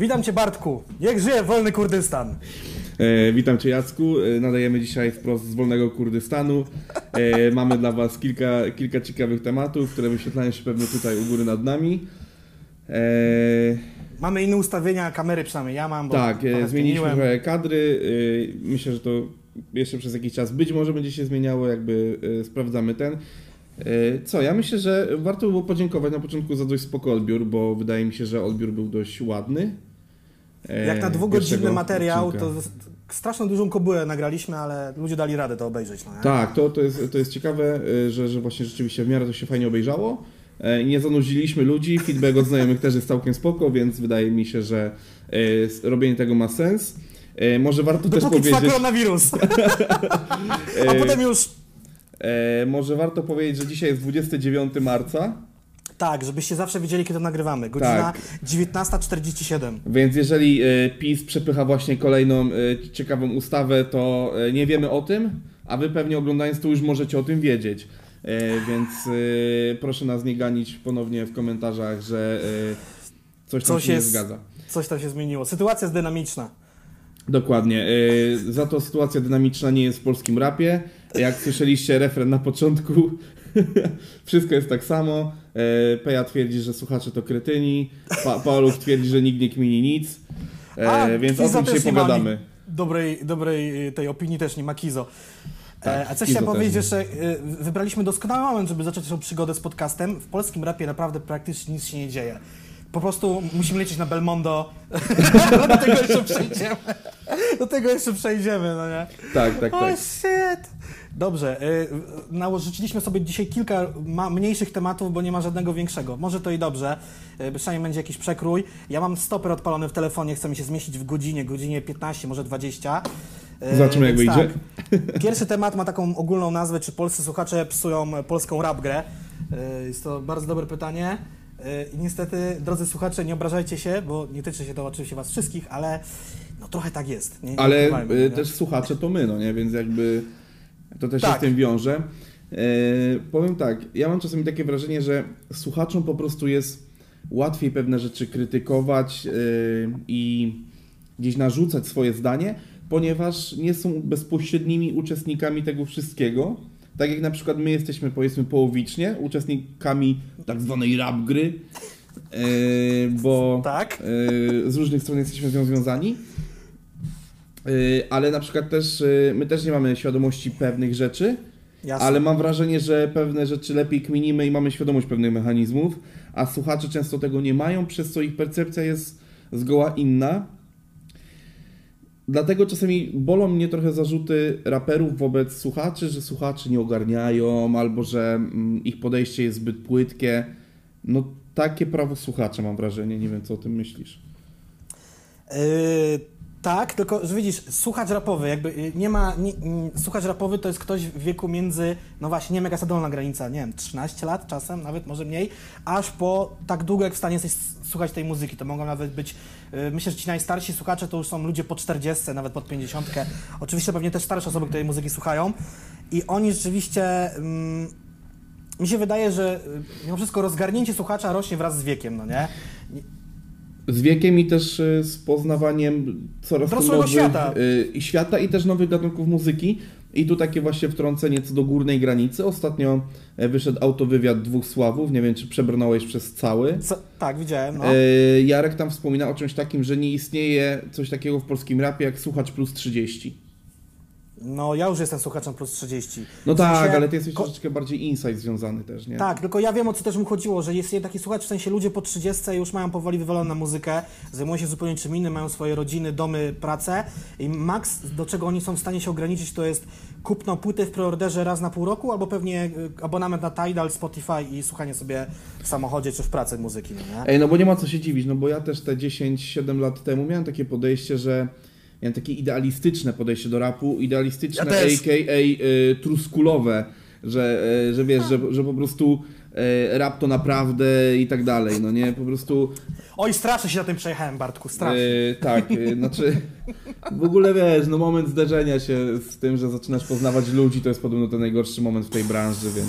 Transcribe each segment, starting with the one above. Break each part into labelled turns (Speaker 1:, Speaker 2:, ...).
Speaker 1: Witam Cię Bartku, niech żyje wolny Kurdystan.
Speaker 2: E, witam Cię Jacku, e, nadajemy dzisiaj wprost z wolnego Kurdystanu. E, mamy dla Was kilka, kilka ciekawych tematów, które wyświetlają się pewnie tutaj u góry nad nami. E,
Speaker 1: Mamy inne ustawienia kamery, przynajmniej ja mam, bo
Speaker 2: tak, e, zmieniliśmy
Speaker 1: zmieniłem.
Speaker 2: trochę kadry. E, myślę, że to jeszcze przez jakiś czas być może będzie się zmieniało, jakby e, sprawdzamy ten. E, Co, ja myślę, że warto by było podziękować na początku za dość spoko odbiór, bo wydaje mi się, że odbiór był dość ładny. E,
Speaker 1: Jak na dwugodzinny materiał,
Speaker 2: odcinka.
Speaker 1: to straszną dużą kobyłę nagraliśmy, ale ludzie dali radę to obejrzeć. No?
Speaker 2: Tak, to, to, jest, to jest ciekawe, y, że, że właśnie rzeczywiście w miarę to się fajnie obejrzało. E, Nie zanudziliśmy ludzi, feedback od znajomych też jest całkiem spoko, więc wydaje mi się, że e, robienie tego ma sens. E, Może warto też
Speaker 1: Dopóki trwa
Speaker 2: powiedzieć,
Speaker 1: koronawirus. A potem już...
Speaker 2: e, może warto powiedzieć, że dzisiaj jest 29 marca,
Speaker 1: Tak, żebyście zawsze wiedzieli, kiedy nagrywamy. Godzina
Speaker 2: Tak.
Speaker 1: 19.47.
Speaker 2: więc jeżeli e, PiS przepycha właśnie kolejną e, ciekawą ustawę, to e, nie wiemy o tym, a wy pewnie oglądając to już możecie o tym wiedzieć. Więc proszę nas nie ganić ponownie w komentarzach, że coś tam
Speaker 1: Coś
Speaker 2: się
Speaker 1: jest-
Speaker 2: nie zgadza.
Speaker 1: Coś tam się zmieniło. Sytuacja jest dynamiczna.
Speaker 2: Dokładnie. Za to sytuacja dynamiczna nie jest w polskim rapie. Jak słyszeliście refren na początku, wszystko jest tak samo. E, Peja twierdzi, że słuchacze to kretyni. Pa Paulus twierdzi, że nikt nie kmini nic. E,
Speaker 1: A,
Speaker 2: Więc o tym
Speaker 1: ma
Speaker 2: pogadamy.
Speaker 1: Dobrej, dobrej y, tej opinii też nie ma Kizo.
Speaker 2: Tak,
Speaker 1: e, a
Speaker 2: Kizo
Speaker 1: chciałem powiedzieć jeszcze, wybraliśmy doskonały moment, żeby zacząć tą przygodę z podcastem. W polskim rapie naprawdę praktycznie nic się nie dzieje. Po prostu musimy lecieć na Belmondo. Do tego jeszcze przejdziemy. Do tego jeszcze przejdziemy, no nie?
Speaker 2: Tak, tak, tak.
Speaker 1: shit! Dobrze, y, nałożyliśmy sobie dzisiaj kilka mniejszych tematów, bo nie ma żadnego większego. Może to i dobrze, y, przynajmniej będzie jakiś przekrój. Ja mam stoper odpalony w telefonie, chcę mi się zmieścić w godzinie, godzinie 15, może 20. Y,
Speaker 2: Zobaczymy, jak wyjdzie.
Speaker 1: Tak. Pierwszy temat ma taką ogólną nazwę, czy polscy słuchacze psują polską rap grę. Jest to bardzo dobre pytanie. Y, I niestety, drodzy słuchacze, nie obrażajcie się, bo nie tyczy się to oczywiście was wszystkich, ale no trochę tak jest. Nie, nie
Speaker 2: Ale y,
Speaker 1: nie?
Speaker 2: też słuchacze to my, no nie? Więc jakby to też
Speaker 1: Tak.
Speaker 2: się z tym wiąże. E, powiem tak, ja mam czasami takie wrażenie, że słuchaczom po prostu jest łatwiej pewne rzeczy krytykować i gdzieś narzucać swoje zdanie, ponieważ nie są bezpośrednimi uczestnikami tego wszystkiego. Tak jak na przykład my jesteśmy powiedzmy połowicznie uczestnikami tak zwanej rap gry, e, bo
Speaker 1: Tak?
Speaker 2: e, z różnych stron jesteśmy z nią związani. Y, ale na przykład też my też nie mamy świadomości pewnych rzeczy,
Speaker 1: Jasne.
Speaker 2: ale mam wrażenie, że pewne rzeczy lepiej kminimy i mamy świadomość pewnych mechanizmów, a słuchacze często tego nie mają, przez co ich percepcja jest zgoła inna. Dlatego czasami bolą mnie trochę zarzuty raperów wobec słuchaczy, że słuchacze nie ogarniają albo że mm, ich podejście jest zbyt płytkie. No takie prawo słuchacza mam wrażenie, nie wiem co o tym myślisz.
Speaker 1: Yy, tak, tylko że widzisz, słuchacz rapowy, jakby y, nie ma. Nie, mm, słuchacz rapowy to jest ktoś w wieku między, no właśnie, nie wiem jaka jest ta dolna granica, nie wiem, 13 lat czasem, nawet może mniej, aż po tak długo jak w stanie jesteś słuchać tej muzyki. To mogą nawet być. y, Myślę, że ci najstarsi słuchacze to już są ludzie po 40, nawet pod 50. Oczywiście pewnie też starsze osoby, które muzyki słuchają. I oni rzeczywiście. Mm, mi się wydaje, że y, mimo wszystko rozgarnięcie słuchacza rośnie wraz z wiekiem, no nie?
Speaker 2: Z wiekiem i też y, z poznawaniem coraz to nowych
Speaker 1: świata.
Speaker 2: y, i świata i też nowych gatunków muzyki. I tu takie właśnie wtrącenie co do górnej granicy. Ostatnio e, wyszedł autowywiad dwóch sławów, nie wiem czy przebrnąłeś przez cały.
Speaker 1: Co, tak, widziałem. No.
Speaker 2: E, Jarek tam wspomina o czymś takim, że nie istnieje coś takiego w polskim rapie jak słuchacz plus 30.
Speaker 1: No, ja już jestem słuchaczem plus 30.
Speaker 2: No
Speaker 1: W sensie-
Speaker 2: tak, ale ty jesteś
Speaker 1: ko-
Speaker 2: troszeczkę bardziej insight związany też, nie?
Speaker 1: Tak, tylko ja wiem o co też mu chodziło, że jest taki słuchacz, w sensie ludzie po 30 już mają powoli wywalone na muzykę, zajmują się zupełnie czym innym, mają swoje rodziny, domy, pracę i maks, do czego oni są w stanie się ograniczyć, to jest kupno płyty w preorderze raz na pół roku, albo pewnie y, abonament na Tidal, Spotify i słuchanie sobie w samochodzie czy w pracy muzyki, no nie?
Speaker 2: Ej, no bo nie ma co się dziwić, no bo ja też te 10-7 lat temu miałem takie podejście, że miałem takie idealistyczne podejście do rapu, idealistyczne,
Speaker 1: Ja
Speaker 2: a.k.a. Y, truskulowe, że, y, że wiesz, że, że po prostu y, rap to naprawdę i tak dalej, no nie, po prostu
Speaker 1: Oj, strasznie się na tym przejechałem, Bartku, strasznie.
Speaker 2: y, tak, y, znaczy w ogóle wiesz, no moment zderzenia się z tym, że zaczynasz poznawać ludzi, to jest podobno ten najgorszy moment w tej branży, więc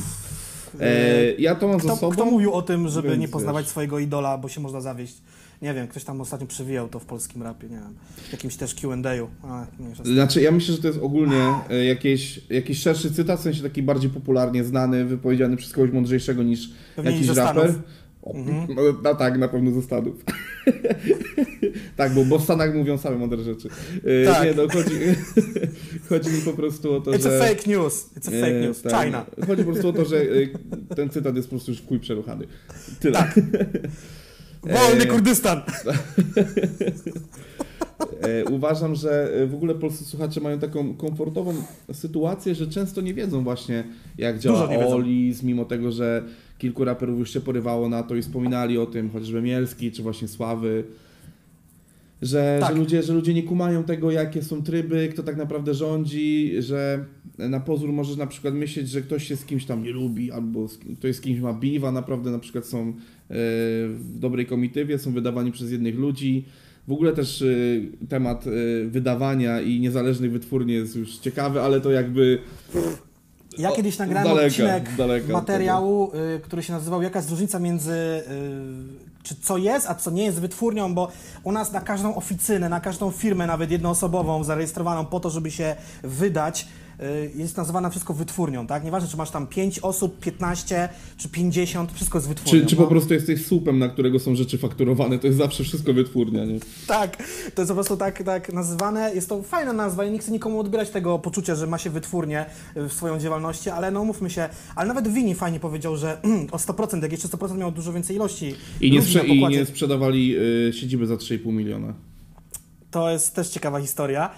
Speaker 2: e, ja to mam ze
Speaker 1: Kto,
Speaker 2: sobą.
Speaker 1: kto mówił o tym, żeby nie poznawać
Speaker 2: wiesz.
Speaker 1: swojego idola, bo się można zawieść? Nie wiem, ktoś tam ostatnio przewijał to w polskim rapie, nie wiem, w jakimś też Q&A'u. A, mniejsza z tym.
Speaker 2: Znaczy, ja myślę, że to jest ogólnie e, jakieś, jakiś szerszy cytat, w sensie taki bardziej popularnie znany, wypowiedziany przez kogoś mądrzejszego niż
Speaker 1: Pewnie
Speaker 2: jakiś raper.
Speaker 1: Stanów.
Speaker 2: O,
Speaker 1: Mhm.
Speaker 2: no, no tak, na pewno ze Stanów. tak, bo, bo w Stanach mówią same mądre rzeczy. E,
Speaker 1: Tak.
Speaker 2: Nie, no chodzi, chodzi mi po prostu o to,
Speaker 1: It's
Speaker 2: że...
Speaker 1: a fake news, it's a fake
Speaker 2: e,
Speaker 1: news,
Speaker 2: tak,
Speaker 1: China.
Speaker 2: Chodzi po prostu o to, że e, ten cytat jest po prostu już w chuj przeruchany. Tyle.
Speaker 1: Tak. Wolny Kurdystan!
Speaker 2: E, uważam, że e, w ogóle polscy słuchacze mają taką komfortową sytuację, że często nie wiedzą właśnie jak działa. Olis, mimo tego, że kilku raperów już się porywało na to i wspominali o tym, chociażby Mielski czy właśnie Sławy. Że,
Speaker 1: Tak.
Speaker 2: że, ludzie, że ludzie nie kumają tego, jakie są tryby, kto tak naprawdę rządzi, że na pozór możesz na przykład myśleć, że ktoś się z kimś tam nie lubi, albo ktoś z kimś ma beef, a naprawdę na przykład są e, w dobrej komitywie, są wydawani przez jednych ludzi. W ogóle też y, temat y, wydawania i niezależnych wytwórni jest już ciekawy, ale to jakby
Speaker 1: Ja kiedyś nagrałem
Speaker 2: daleka,
Speaker 1: odcinek
Speaker 2: daleka
Speaker 1: materiału, y, który się nazywał Jaka jest różnica między y, czy co jest, a co nie jest wytwórnią, bo u nas na każdą oficynę, na każdą firmę, nawet jednoosobową, zarejestrowaną po to, żeby się wydać, jest nazywana wszystko wytwórnią, tak? Nieważne, czy masz tam 5 osób, 15 czy 50, wszystko jest wytwórnią.
Speaker 2: czy, czy
Speaker 1: no.
Speaker 2: po prostu jesteś słupem, na którego są rzeczy fakturowane, to jest zawsze wszystko wytwórnia, nie?
Speaker 1: Tak, to jest po prostu tak, tak nazywane. Jest to fajna nazwa i nie chcę nikomu odbierać tego poczucia, że ma się wytwórnię y, w swoją działalności, ale no mówmy się, ale nawet Wini fajnie powiedział, że o 100%, jak jeszcze 100% miał dużo więcej ilości
Speaker 2: I nie, sprze- i nie sprzedawali y, siedziby za 3,5 miliona.
Speaker 1: To jest też ciekawa historia.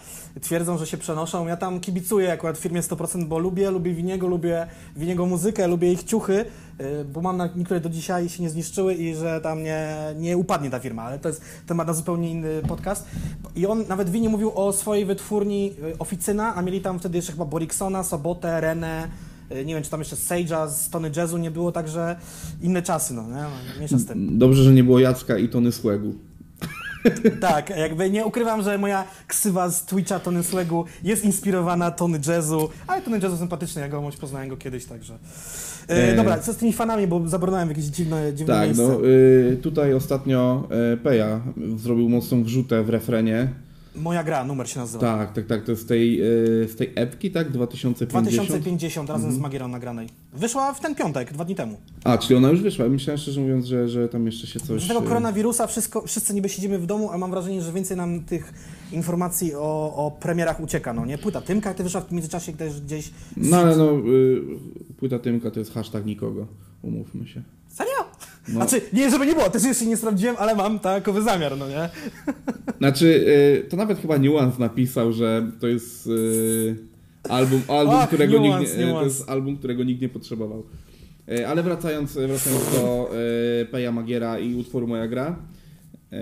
Speaker 1: Twierdzą, że się przenoszą. Ja tam kibicuję akurat firmie 100%, bo lubię, lubię Winiego, lubię Winiego muzykę, lubię ich ciuchy, y, bo mam na niektóre do dzisiaj się nie zniszczyły i że tam nie, nie upadnie ta firma, ale to jest temat na zupełnie inny podcast. I on, nawet Wini mówił o swojej wytwórni y, Oficyna, a mieli tam wtedy jeszcze chyba Boriksona, Sobotę, Renę, y, nie wiem, czy tam jeszcze Sage'a z Tony Jazzu nie było, także inne czasy, no, nie? Mniejsza z tym.
Speaker 2: Dobrze, że nie było Jacka i Tony Słegu.
Speaker 1: Tak, jakby nie ukrywam, że moja ksywa z Twitcha Tony Swegu jest inspirowana Tony Jazzu, ale Tony Jazzu sympatyczny, ja go poznałem go kiedyś, także. E,
Speaker 2: E.
Speaker 1: Dobra, co z tymi fanami, bo zabrnąłem w jakieś dziwne, dziwne
Speaker 2: Tak,
Speaker 1: miejsce.
Speaker 2: no y, tutaj ostatnio y, Peja zrobił mocną wrzutę w refrenie.
Speaker 1: Moja gra, numer się nazywa.
Speaker 2: Tak, tak, tak, to z tej, z tej epki, tak? 2050.
Speaker 1: 2050 razem
Speaker 2: Mhm.
Speaker 1: z Magierą nagranej. Wyszła w ten piątek, dwa dni temu.
Speaker 2: A, czyli ona już wyszła. Myślałem szczerze mówiąc, że, że tam jeszcze się coś...
Speaker 1: Z tego
Speaker 2: y,
Speaker 1: koronawirusa wszystko, wszyscy niby siedzimy w domu, a mam wrażenie, że więcej nam tych informacji o, o premierach ucieka, no nie? Płyta Tymka, ty wyszła w międzyczasie też gdzieś...
Speaker 2: No ale no, y, płyta Tymka to jest hashtag nikogo, umówmy się.
Speaker 1: Serio?
Speaker 2: No.
Speaker 1: Znaczy, nie, żeby nie było, też jeszcze nie sprawdziłem, ale mam takowy zamiar, no nie?
Speaker 2: Znaczy, y, to nawet chyba Nuance napisał, że to jest y, album, album
Speaker 1: Ach,
Speaker 2: którego
Speaker 1: Nuance,
Speaker 2: nikt, nie- to
Speaker 1: Nuance.
Speaker 2: jest album, którego nikt nie potrzebował. Y, Ale wracając, wracając do y, Peja Magiera i utworu Moja Gra. y,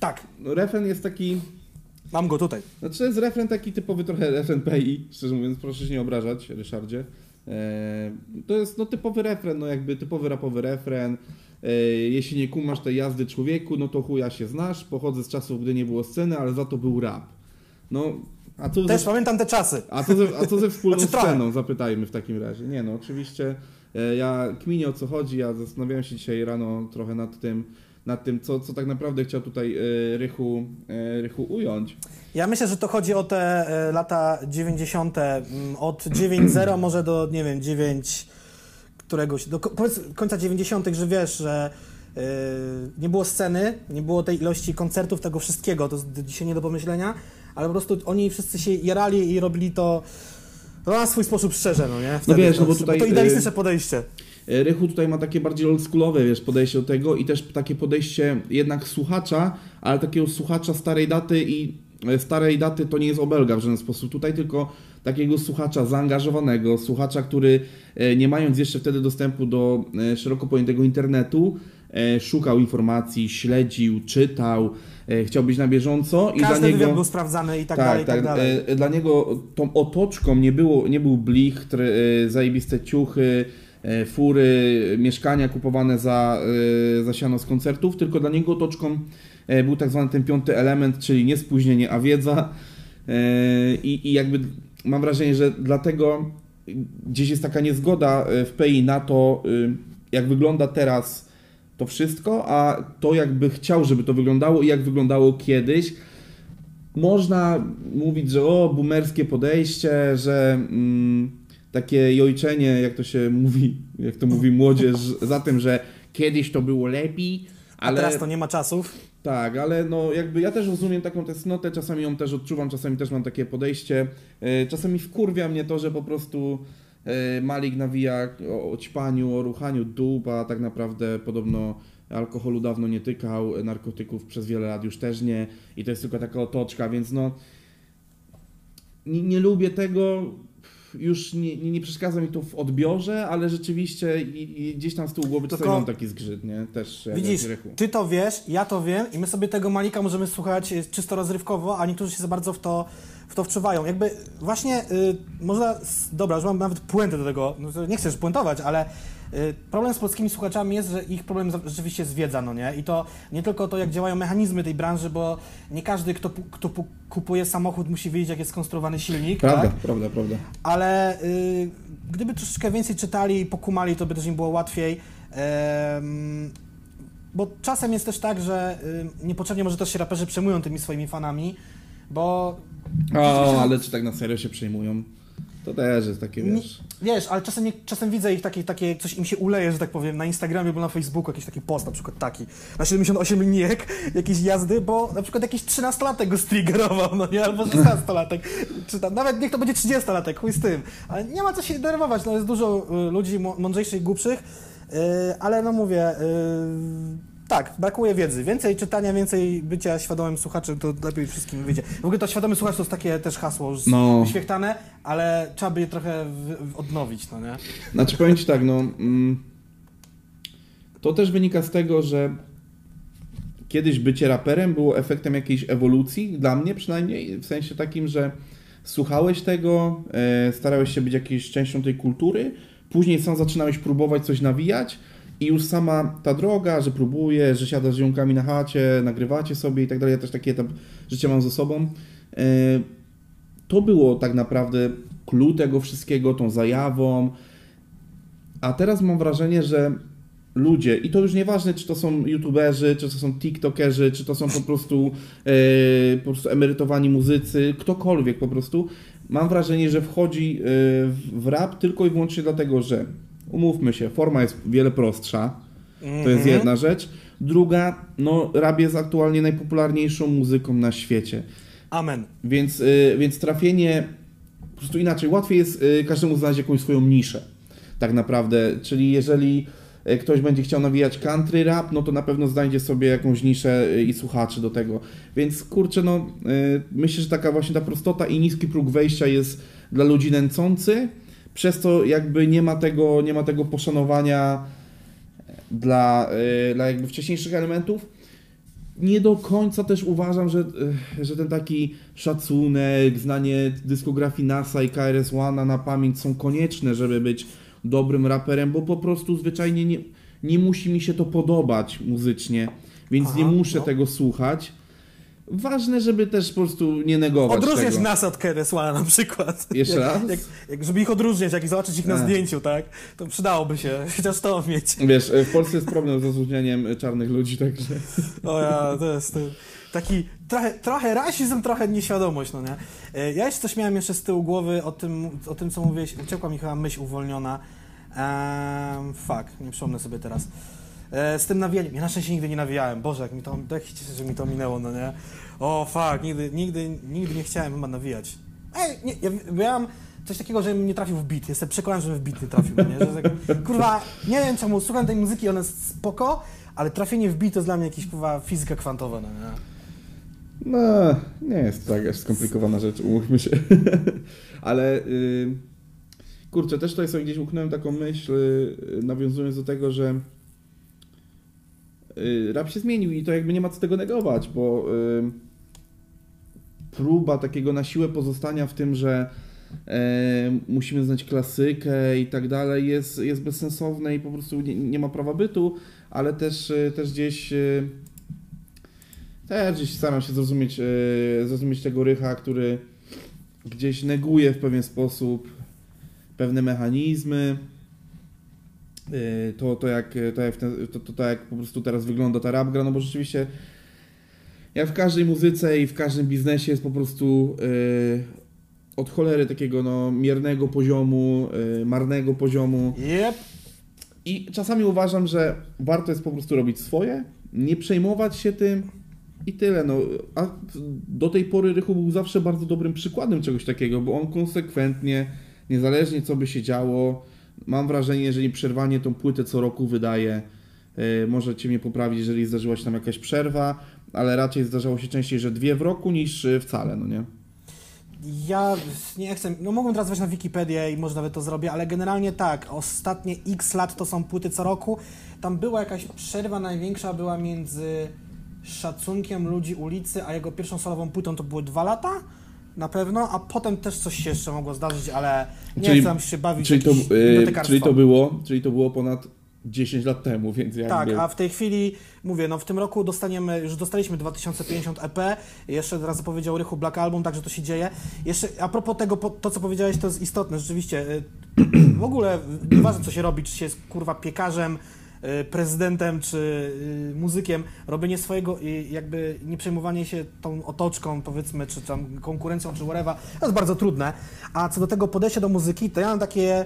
Speaker 1: Tak,
Speaker 2: No, refren jest taki,
Speaker 1: mam go tutaj.
Speaker 2: znaczy jest refren taki typowy trochę refren PI, szczerze mówiąc, proszę się nie obrażać, Ryszardzie. To jest no, typowy refren, no jakby typowy rapowy refren. E, Jeśli nie kumasz tej jazdy człowieku, no to chuja się znasz. Pochodzę z czasów, gdy nie było sceny, ale za to był rap. No, a co
Speaker 1: Też
Speaker 2: ze,
Speaker 1: pamiętam te czasy.
Speaker 2: a co ze, a co ze wspólną
Speaker 1: Znaczy trochę.
Speaker 2: sceną, zapytajmy w takim razie. Nie no, oczywiście e, ja kminię o co chodzi, ja zastanawiałem się dzisiaj rano trochę nad tym, nad tym co, co tak naprawdę chciał tutaj e, Rychu, Rychu ująć.
Speaker 1: Ja myślę, że to chodzi o te lata 90. mm, od 9.0 może do, nie wiem, 9 któregoś, do końca 90., że wiesz, że e, nie było sceny, nie było tej ilości koncertów, tego wszystkiego, to jest dzisiaj nie do pomyślenia, ale po prostu oni wszyscy się jarali i robili to no, na swój sposób szczerze, no nie? Wtedy,
Speaker 2: wiesz,
Speaker 1: to,
Speaker 2: no bo tutaj,
Speaker 1: to
Speaker 2: y,
Speaker 1: idealistyczne podejście.
Speaker 2: E, Rychu tutaj ma takie bardziej oldschoolowe, wiesz, podejście do tego i też takie podejście jednak słuchacza, ale takiego słuchacza starej daty i starej daty to nie jest obelga w żaden sposób tutaj, tylko takiego słuchacza zaangażowanego, słuchacza, który e, nie mając jeszcze wtedy dostępu do e, szeroko pojętego internetu, e, szukał informacji, śledził, czytał, e, chciał być na bieżąco i
Speaker 1: Każdy
Speaker 2: dla niego...
Speaker 1: był sprawdzany i tak, dalej, i tak, dalej.
Speaker 2: E, Dla niego tą otoczką nie, było, nie był blichtr, e, zajebiste ciuchy, e, fury, mieszkania kupowane za, e, za siano z koncertów, tylko dla niego otoczką e, był tak zwany ten piąty element, czyli nie spóźnienie, a wiedza. E, I, I jakby mam wrażenie, że dlatego gdzieś jest taka niezgoda e, w PI na to, e, jak wygląda teraz to wszystko, a to jakby chciał, żeby to wyglądało i jak wyglądało kiedyś. Można mówić, że o, boomerskie podejście, że mm, takie jojczenie, jak to się mówi, jak to mówi młodzież, za tym, że kiedyś to było lepiej, ale...
Speaker 1: A teraz to nie ma czasów.
Speaker 2: Tak, ale no jakby ja też rozumiem taką testnotę, czasami ją też odczuwam, czasami też mam takie podejście. E, czasami wkurwia mnie to, że po prostu e, Malik nawija o, ćpaniu, o ruchaniu dup, a tak naprawdę podobno alkoholu dawno nie tykał, narkotyków przez wiele lat już też nie i to jest tylko taka otoczka, więc no nie, nie lubię tego, już nie, nie, nie przeszkadza mi to w odbiorze, ale rzeczywiście i, i gdzieś tam z tyłu głowy
Speaker 1: Tylko-
Speaker 2: czasami mam taki zgrzyt, nie? Też
Speaker 1: Widzisz, ty to wiesz, ja to wiem i my sobie tego Malika możemy słuchać e, czysto rozrywkowo, a niektórzy się za bardzo w to, w to wczuwają. Jakby właśnie y, można, dobra, już mam nawet puentę do tego, no, nie chcę już puentować, ale y, problem z polskimi słuchaczami jest, że ich problem rzeczywiście jest wiedza, no nie? I to nie tylko to, jak działają mechanizmy tej branży, bo nie każdy, kto, kto pu- kupuje samochód, musi wiedzieć, jak jest skonstruowany silnik,
Speaker 2: Prawda,
Speaker 1: tak?
Speaker 2: prawda, prawda.
Speaker 1: ale y, gdyby troszeczkę więcej czytali i pokumali, to by też im było łatwiej. Bo czasem jest też tak, że y, niepotrzebnie może też się raperzy przejmują tymi swoimi fanami, bo
Speaker 2: O, ale czy tak na serio się przejmują? To też jest takie, wiesz...
Speaker 1: wiesz, ale czasem, nie, czasem widzę ich takie, takie, coś im się uleje, że tak powiem, na Instagramie albo na Facebooku jakiś taki post, na przykład taki, na 78 linijek jakiejś jazdy, bo na przykład jakiś 13-latek go striggerował, no nie, albo 16-latek, czy tam, nawet niech to będzie 30-latek, chuj z tym, ale nie ma co się denerwować, no jest dużo y, ludzi mądrzejszych i głupszych, y, ale no mówię, y, tak, brakuje wiedzy. Więcej czytania, więcej bycia świadomym słuchaczem, to lepiej wszystkim wyjdzie. W ogóle to świadomy słuchacz to jest takie też hasło już
Speaker 2: No.
Speaker 1: wyświechtane, ale trzeba by je trochę w, w odnowić, no nie?
Speaker 2: Znaczy powiem Ci tak, no... Mm, to też wynika z tego, że kiedyś bycie raperem było efektem jakiejś ewolucji, dla mnie przynajmniej, w sensie takim, że słuchałeś tego, e, starałeś się być jakąś częścią tej kultury, później sam zaczynałeś próbować coś nawijać i już sama ta droga, że próbujesz, że siadasz z ziomkami na chacie, nagrywacie sobie i tak dalej, ja też taki etap życia mam ze sobą, e, to było tak naprawdę clue tego wszystkiego, tą zajawą, a teraz mam wrażenie, że ludzie, i to już nieważne, czy to są youtuberzy, czy to są tiktokerzy, czy to są po prostu, e, po prostu emerytowani muzycy, ktokolwiek po prostu, mam wrażenie, że wchodzi w- w rap tylko i wyłącznie dlatego, że umówmy się, forma jest wiele prostsza, to jest
Speaker 1: Mhm.
Speaker 2: jedna rzecz. Druga, no rap jest aktualnie najpopularniejszą muzyką na świecie.
Speaker 1: Amen.
Speaker 2: Więc, y, więc trafienie, po prostu inaczej, łatwiej jest y, każdemu znaleźć jakąś swoją niszę, tak naprawdę. Czyli jeżeli y, ktoś będzie chciał nawijać country rap, no to na pewno znajdzie sobie jakąś niszę y, i słuchaczy do tego. Więc kurczę, no y, myślę, że taka właśnie ta prostota i niski próg wejścia jest dla ludzi nęcący, przez to jakby nie ma tego, nie ma tego poszanowania dla, y, dla jakby wcześniejszych elementów nie do końca też uważam, że, e, że ten taki szacunek, znanie dyskografii NASA i KRS-One na pamięć są konieczne, żeby być dobrym raperem, bo po prostu zwyczajnie nie, nie musi mi się to podobać muzycznie, więc
Speaker 1: Aha,
Speaker 2: nie muszę
Speaker 1: no.
Speaker 2: tego słuchać. Ważne, żeby też po prostu nie negować
Speaker 1: Odróżniać
Speaker 2: tego.
Speaker 1: nas od Keresła na przykład.
Speaker 2: Jeszcze raz?
Speaker 1: Jak, jak, żeby ich odróżniać, jak i zobaczyć ich na
Speaker 2: A.
Speaker 1: zdjęciu, tak? To przydałoby się chociaż to mieć.
Speaker 2: Wiesz, w Polsce jest problem z rozróżnianiem czarnych ludzi, także...
Speaker 1: O ja, to jest to, taki trochę, trochę rasizm, trochę nieświadomość, no nie? E, Ja jeszcze coś miałem jeszcze z tyłu głowy o tym, o tym co mówiłeś, uciekła mi chyba myśl uwolniona. Ehm, fuck, nie przypomnę sobie teraz. E, z tym nawijaniem. Ja na szczęście nigdy nie nawijałem. Boże, jak mi to, tak się cieszę, że mi to minęło, no nie? O fuck, nigdy, nigdy, nigdy nie chciałem chyba nawijać. Ej, nie, ja miałem coś takiego, że nie trafił w beat. Jestem przekonany, że w beat nie trafił, no nie? Że tak, kurwa, nie wiem czemu, słucham tej muzyki, ona jest spoko, ale trafienie w beat to jest dla mnie jakieś, kurwa, fizyka kwantowa, no nie?
Speaker 2: No, nie jest to jakaś skomplikowana rzecz, umówmy się. Ale y, kurczę, też tutaj sobie gdzieś uknąłem taką myśl, y, nawiązując do tego, że rap się zmienił i to jakby nie ma co tego negować, bo y, próba takiego na siłę pozostania w tym, że e, musimy znać klasykę i tak dalej jest, jest bezsensowne i po prostu nie, nie ma prawa bytu, ale też, y, też gdzieś y, też gdzieś staram się zrozumieć, zrozumieć tego rycha, który gdzieś neguje w pewien sposób pewne mechanizmy. Y, to, to, jak, to, jak ten, to, to, to jak po prostu teraz wygląda ta rap gra, no bo rzeczywiście jak w każdej muzyce i w każdym biznesie jest po prostu yy, od cholery takiego no, miernego poziomu, yy, marnego poziomu.
Speaker 1: Yep.
Speaker 2: I czasami uważam, że warto jest po prostu robić swoje, nie przejmować się tym i tyle. No, a do tej pory Rychu był zawsze bardzo dobrym przykładem czegoś takiego, bo on konsekwentnie, niezależnie co by się działo, mam wrażenie, jeżeli przerwanie tą płytę co roku wydaje, yy, możecie mnie poprawić, jeżeli zdarzyła się tam jakaś przerwa, ale raczej zdarzało się częściej, że dwie w roku niż wcale, no nie?
Speaker 1: Ja nie chcę, no mogłem teraz wejść na Wikipedię i może nawet to zrobię, ale generalnie tak, ostatnie x lat to są płyty co roku. Tam była jakaś przerwa największa, była między szacunkiem ludzi ulicy, a jego pierwszą solową płytą to były dwa lata na pewno, a potem też coś się jeszcze mogło zdarzyć, ale nie
Speaker 2: Czyli-
Speaker 1: chcę się bawić
Speaker 2: Czyli to, yy, czyli, to było, czyli to było ponad 10 lat temu, więc jakby...
Speaker 1: Tak, a w tej chwili, mówię, no w tym roku dostaniemy, już dostaliśmy 2050 EP, jeszcze raz zapowiedział Rychu Black Album, także to się dzieje. Jeszcze a propos tego, to co powiedziałeś, to jest istotne, rzeczywiście. y, W ogóle, nieważne co się robi, czy się jest kurwa piekarzem, prezydentem, czy y, muzykiem, robienie swojego, i jakby nie przejmowanie się tą otoczką, powiedzmy, czy tam konkurencją, czy whatever, to jest bardzo trudne. A co do tego podejścia do muzyki, to ja mam takie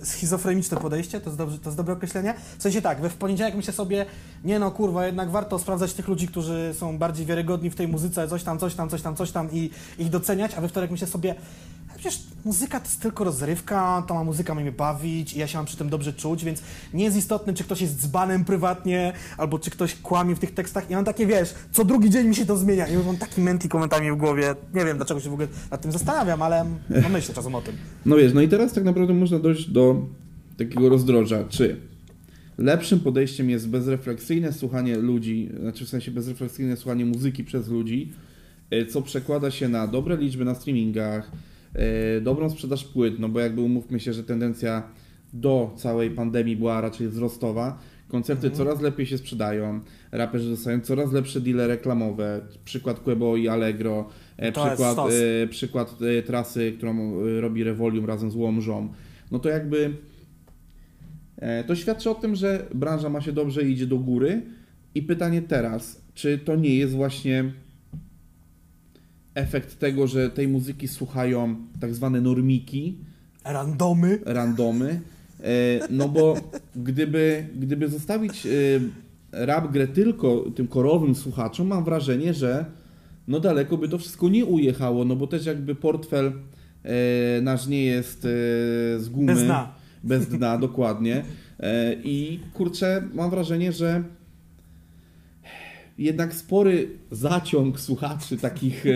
Speaker 1: y, schizofreniczne podejście, to jest, dobrze, to jest dobre określenie. W sensie tak, we w poniedziałek myślę sobie, nie no kurwa, jednak warto sprawdzać tych ludzi, którzy są bardziej wiarygodni w tej muzyce, coś tam, coś tam, coś tam, coś tam i ich doceniać, a we wtorek myślę sobie, przecież muzyka to jest tylko rozrywka, ta muzyka mnie bawić i ja się mam przy tym dobrze czuć, więc nie jest istotne, czy ktoś jest dzbanem prywatnie, albo czy ktoś kłamie w tych tekstach. I mam takie, wiesz, co drugi dzień mi się to zmienia i mam taki mętlik komentami w głowie. Nie wiem, dlaczego się w ogóle nad tym zastanawiam, ale no myślę czasem o tym.
Speaker 2: No wiesz, no i teraz tak naprawdę można dojść do takiego rozdroża, czy lepszym podejściem jest bezrefleksyjne słuchanie ludzi, znaczy w sensie bezrefleksyjne słuchanie muzyki przez ludzi, e, co przekłada się na dobre liczby na streamingach, dobrą sprzedaż płyt, no bo jakby umówmy się, że tendencja do całej pandemii była raczej wzrostowa, koncerty coraz lepiej się sprzedają, raperzy dostają coraz lepsze deale reklamowe, przykład Quebo i Allegro, e,
Speaker 1: To
Speaker 2: przykład, e, przykład e, trasy, którą e, robi Revolium razem z Łomżą, no to jakby e, to świadczy o tym, że branża ma się dobrze i idzie do góry. I pytanie teraz, czy to nie jest właśnie efekt tego, że tej muzyki słuchają tak zwane normiki,
Speaker 1: Randomy.
Speaker 2: randomy, e, no bo gdyby, gdyby zostawić e, rap grę tylko tym korowym słuchaczom, mam wrażenie, że no daleko by to wszystko nie ujechało, no bo też jakby portfel e, nasz nie jest z gumy.
Speaker 1: Bez dna.
Speaker 2: Bez dna, dokładnie. I kurczę, mam wrażenie, że jednak spory zaciąg słuchaczy, takich e,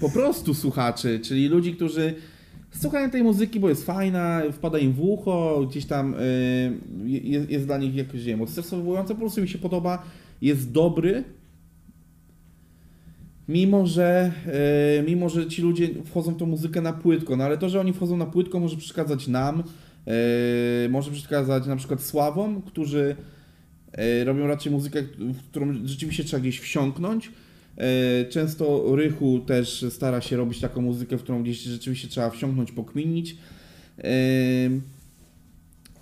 Speaker 2: po prostu słuchaczy, czyli ludzi, którzy słuchają tej muzyki, bo jest fajna, wpada im w ucho, gdzieś tam e, jest, jest dla nich jakoś, nie wiem, odstresowujące, po prostu mi się podoba, jest dobry, Mimo że, e, mimo, że ci ludzie wchodzą w tą muzykę na płytko, no ale to, że oni wchodzą na płytko może przeszkadzać nam, e, może przeszkadzać na przykład Sławom, którzy robią raczej muzykę, w którą rzeczywiście trzeba gdzieś wsiąknąć. E, Często Rychu też stara się robić taką muzykę, w którą gdzieś rzeczywiście trzeba wsiąknąć, pokminić. E,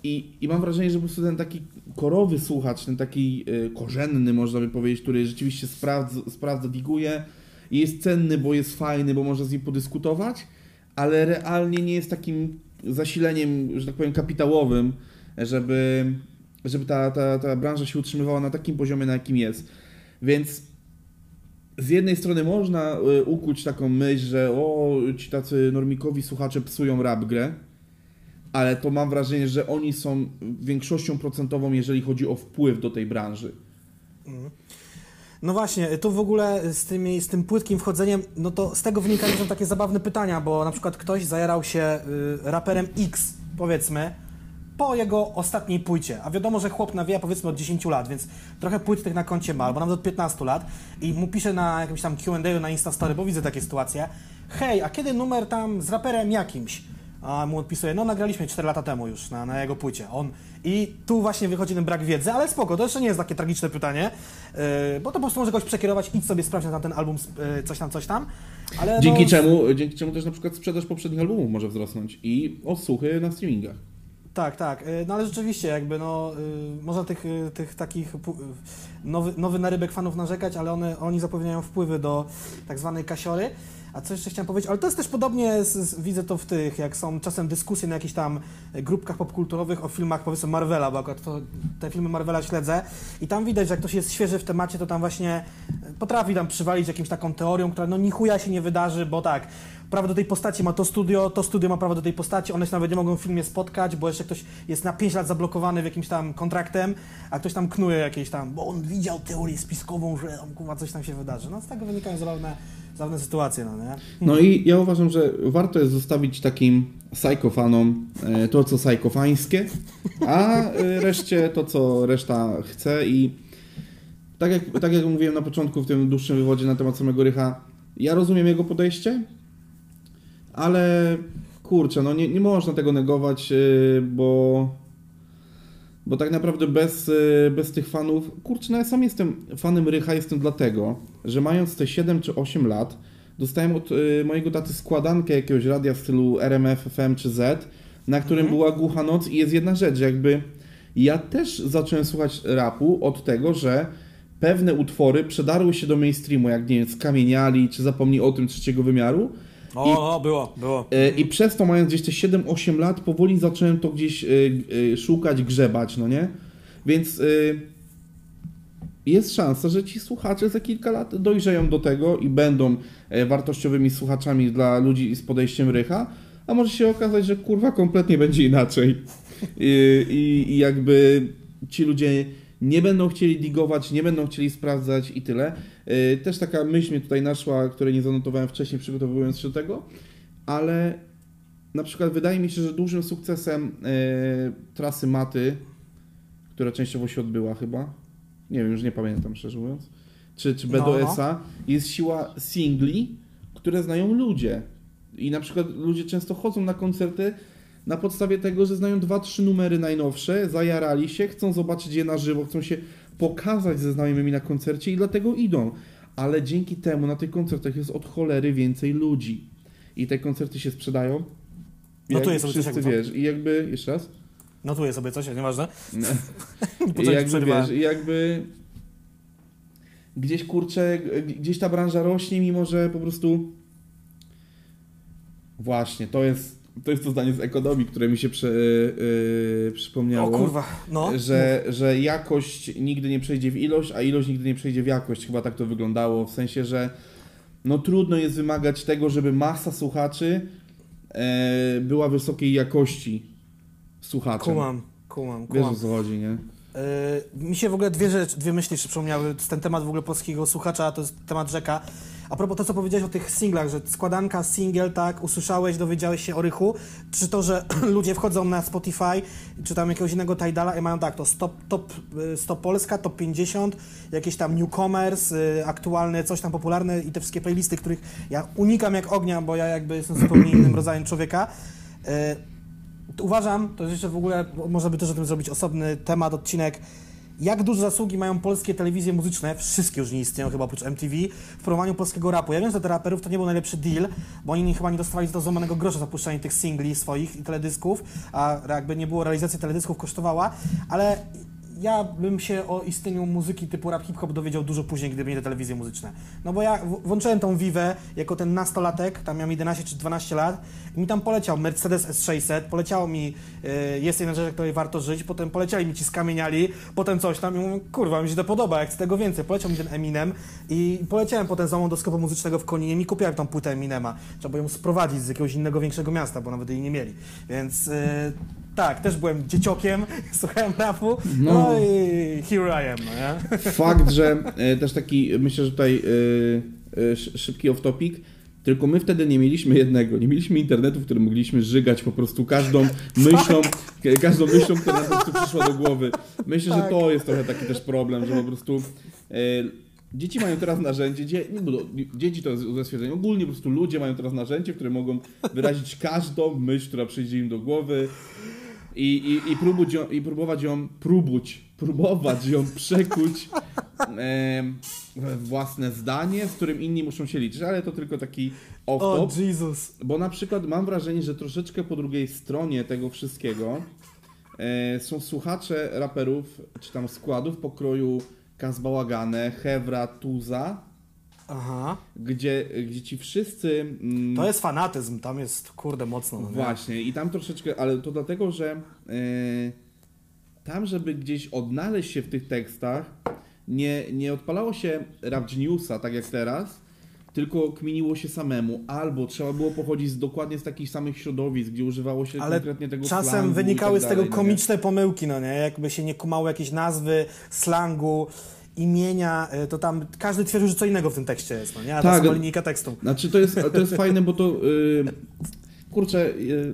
Speaker 2: I, I mam wrażenie, że po prostu ten taki korowy słuchacz, ten taki e, korzenny, można by powiedzieć, który rzeczywiście sprawdza, sprawdza diguje, jest cenny, bo jest fajny, bo można z nim podyskutować, ale realnie nie jest takim zasileniem, że tak powiem, kapitałowym, żeby, żeby ta, ta, ta branża się utrzymywała na takim poziomie, na jakim jest. Więc z jednej strony można y, ukuć taką myśl, że o, ci tacy normikowi słuchacze psują rap grę, ale to mam wrażenie, że oni są większością procentową, jeżeli chodzi o wpływ do tej branży.
Speaker 1: No właśnie, tu w ogóle z, tymi, z tym płytkim wchodzeniem, no to z tego wynikają są takie zabawne pytania, bo na przykład ktoś zajarał się y, raperem X, powiedzmy, po jego ostatniej płycie, a wiadomo, że chłop nawija powiedzmy od 10 lat, więc trochę płyt tych na koncie ma, albo nawet od 15 lat i mu pisze na jakimś tam Q&A na Instastory, bo widzę takie sytuacje, hej, a kiedy numer tam z raperem jakimś? A mu odpisuje, no nagraliśmy 4 lata temu już na, na jego płycie. On I tu właśnie wychodzi ten brak wiedzy, ale spoko, to jeszcze nie jest takie tragiczne pytanie, yy, bo to po prostu może kogoś przekierować, idź sobie sprawdź na ten album, yy, coś tam, coś tam.
Speaker 2: Dzięki,
Speaker 1: no,
Speaker 2: czemu, dzięki czemu też na przykład sprzedaż poprzednich albumów może wzrosnąć i odsłuchy na streamingach.
Speaker 1: Tak, tak. Y, no ale rzeczywiście jakby no, y, można tych, y, tych takich nowy, nowy narybek fanów narzekać, ale one, oni zapewniają wpływy do tak zwanej kasiory. A co jeszcze chciałem powiedzieć, ale to jest też podobnie, z, z, widzę to w tych, jak są czasem dyskusje na jakichś tam grupkach popkulturowych o filmach powiedzmy Marvela, bo akurat to, te filmy Marvela śledzę i tam widać, że jak ktoś jest świeży w temacie, to tam właśnie potrafi tam przywalić jakimś taką teorią, która no ni chuja się nie wydarzy, bo tak, prawo do tej postaci ma to studio, to studio ma prawo do tej postaci, one się nawet nie mogą w filmie spotkać, bo jeszcze ktoś jest na 5 lat zablokowany w jakimś tam kontraktem, a ktoś tam knuje jakieś tam, bo on widział teorię spiskową, że tam kurwa coś tam się wydarzy. No z tego wynikają zabawne, zabawne sytuacje, no nie?
Speaker 2: No i ja uważam, że warto jest zostawić takim psychofanom e, to, co psychofańskie, a e, reszcie to, co reszta chce i tak jak, tak jak mówiłem na początku w tym dłuższym wywodzie na temat samego Rycha, ja rozumiem jego podejście, ale kurczę, no nie, nie można tego negować, y, bo, bo tak naprawdę bez, y, bez tych fanów, kurczę, no ja sam jestem fanem Rycha, jestem dlatego, że mając te 7 czy 8 lat, dostałem od y, mojego taty składankę jakiegoś radia w stylu RMF, FM czy Z, na którym mhm. była głucha noc i jest jedna rzecz, jakby ja też zacząłem słuchać rapu od tego, że pewne utwory przedarły się do mainstreamu, jak nie wiem, skamieniali, czy zapomnij o tym trzeciego wymiaru,
Speaker 1: o, I, o, było, było.
Speaker 2: E, I przez to, mając gdzieś te 7-8 lat, powoli zacząłem to gdzieś e, e, szukać, grzebać, no nie? Więc jest szansa, że ci słuchacze za kilka lat dojrzeją do tego i będą wartościowymi słuchaczami dla ludzi z podejściem rycha, a może się okazać, że kurwa kompletnie będzie inaczej. I, i, i jakby ci ludzie nie będą chcieli digować, nie będą chcieli sprawdzać i tyle. E, też taka myśl mnie tutaj naszła, której nie zanotowałem wcześniej przygotowując się do tego, ale na przykład wydaje mi się, że dużym sukcesem e, trasy Maty, która częściowo się odbyła chyba, nie wiem, już nie pamiętam szczerze mówiąc, czy, czy BDS-a, no, no. jest siła singli, które znają ludzie. I na przykład ludzie często chodzą na koncerty na podstawie tego, że znają dwa, trzy numery najnowsze, zajarali się, chcą zobaczyć je na żywo, chcą się pokazać ze znajomymi na koncercie i dlatego idą. Ale dzięki temu na tych koncertach jest od cholery więcej ludzi. I te koncerty się sprzedają.
Speaker 1: No tu jest sobie wszyscy,
Speaker 2: coś wiesz, I jakby, jeszcze raz?
Speaker 1: Notuję sobie coś, nieważne. No.
Speaker 2: I jakby, wiesz, i jakby gdzieś, kurczę, gdzieś ta branża rośnie, mimo że po prostu właśnie, to jest to jest to zdanie z ekonomii, które mi się przy, yy, przypomniało.
Speaker 1: O kurwa, no.
Speaker 2: Że, że jakość nigdy nie przejdzie w ilość, a ilość nigdy nie przejdzie w jakość. Chyba tak to wyglądało. W sensie, że no trudno jest wymagać tego, żeby masa słuchaczy yy, była wysokiej jakości słuchaczem.
Speaker 1: Kumam, kumam, kumam.
Speaker 2: Wiesz o co chodzi, nie?
Speaker 1: Yy, mi się w ogóle dwie, rzeczy, dwie myśli przypomniały. Ten temat w ogóle polskiego słuchacza, to jest temat rzeka. A propos to, co powiedziałeś o tych singlach, że składanka, single, tak, usłyszałeś, dowiedziałeś się o Rychu, czy to, że ludzie wchodzą na Spotify, czy tam jakiegoś innego Tidala i mają tak, to stop, top, y, stop Polska, top 50, jakieś tam newcomers, y, aktualne, coś tam popularne i te wszystkie playlisty, których ja unikam jak ognia, bo ja jakby jestem zupełnie innym rodzajem człowieka. Uważam, to jeszcze w ogóle, można by też o tym zrobić osobny temat, odcinek, jak duże zasługi mają polskie telewizje muzyczne, wszystkie już nie istnieją chyba oprócz MTV, w promowaniu polskiego rapu. Ja wiem, że dla raperów to nie był najlepszy deal, bo oni chyba nie dostawali to złamanego grosza za puszczanie tych singli swoich i teledysków, a jakby nie było realizacji teledysków kosztowała, ale ja bym się o istnieniu muzyki typu rap hip-hop dowiedział dużo później, gdyby nie te telewizje muzyczne. No bo ja włączyłem tą Vivę jako ten nastolatek, tam miałem 11 czy 12 lat i mi tam poleciał Mercedes S600, poleciało mi y, Jest jedna rzecz, której warto żyć, potem poleciali mi ci skamieniali, potem coś tam i mówię, kurwa, mi się to podoba, jak z tego więcej. Poleciał mi ten Eminem i poleciałem potem za mną do sklepu muzycznego w Koninie i kupiłem tą płytę Eminema. Trzeba było ją sprowadzić z jakiegoś innego, większego miasta, bo nawet jej nie mieli. Więc... Y, tak, też byłem dzieciokiem, słuchałem rapu, no, no i here I am, no nie?
Speaker 2: Fakt, że e, też taki, myślę, że tutaj e, e, szybki off-topic, tylko my wtedy nie mieliśmy jednego, nie mieliśmy internetu, w którym mogliśmy żygać po prostu każdą myślą, każdą myślą, która po prostu przyszła do głowy. Myślę, tak. że to jest trochę taki też problem, że po prostu Dzieci mają teraz narzędzie, dzie, dzieci to jest stwierdzenie, ogólnie po prostu ludzie mają teraz narzędzie, które mogą wyrazić każdą myśl, która przyjdzie im do głowy i, i, i, próbuć ją, i próbować ją, próbuć, próbować ją przekuć e, własne zdanie, z którym inni muszą się liczyć, ale to tylko taki off-top.
Speaker 1: Oh, Jesus.
Speaker 2: Bo na przykład mam wrażenie, że troszeczkę po drugiej stronie tego wszystkiego e, są słuchacze raperów, czy tam składów pokroju Kaz Bałagane, Hewra, Tuza,
Speaker 1: Aha.
Speaker 2: gdzie, gdzie ci wszyscy... Mm,
Speaker 1: To jest fanatyzm, tam jest kurde mocno. No nie?
Speaker 2: Właśnie, i tam troszeczkę, ale to dlatego, że e, tam, żeby gdzieś odnaleźć się w tych tekstach, nie, nie odpalało się Rap Geniusa, tak jak teraz, tylko kminiło się samemu, albo trzeba było pochodzić z, dokładnie z takich samych środowisk, gdzie używało się
Speaker 1: Ale
Speaker 2: konkretnie tego
Speaker 1: czasem
Speaker 2: slangu i
Speaker 1: wynikały
Speaker 2: tak
Speaker 1: z tego
Speaker 2: dalej, no nie?
Speaker 1: komiczne pomyłki, no nie? Jakby się nie kumało jakieś nazwy, slangu, imienia, y, to tam każdy twierdził, że co innego w tym tekście jest, no nie? A ta
Speaker 2: Tak,
Speaker 1: sama
Speaker 2: a-
Speaker 1: linijka tekstu.
Speaker 2: Znaczy to jest, to jest fajne, bo to y, kurczę, y,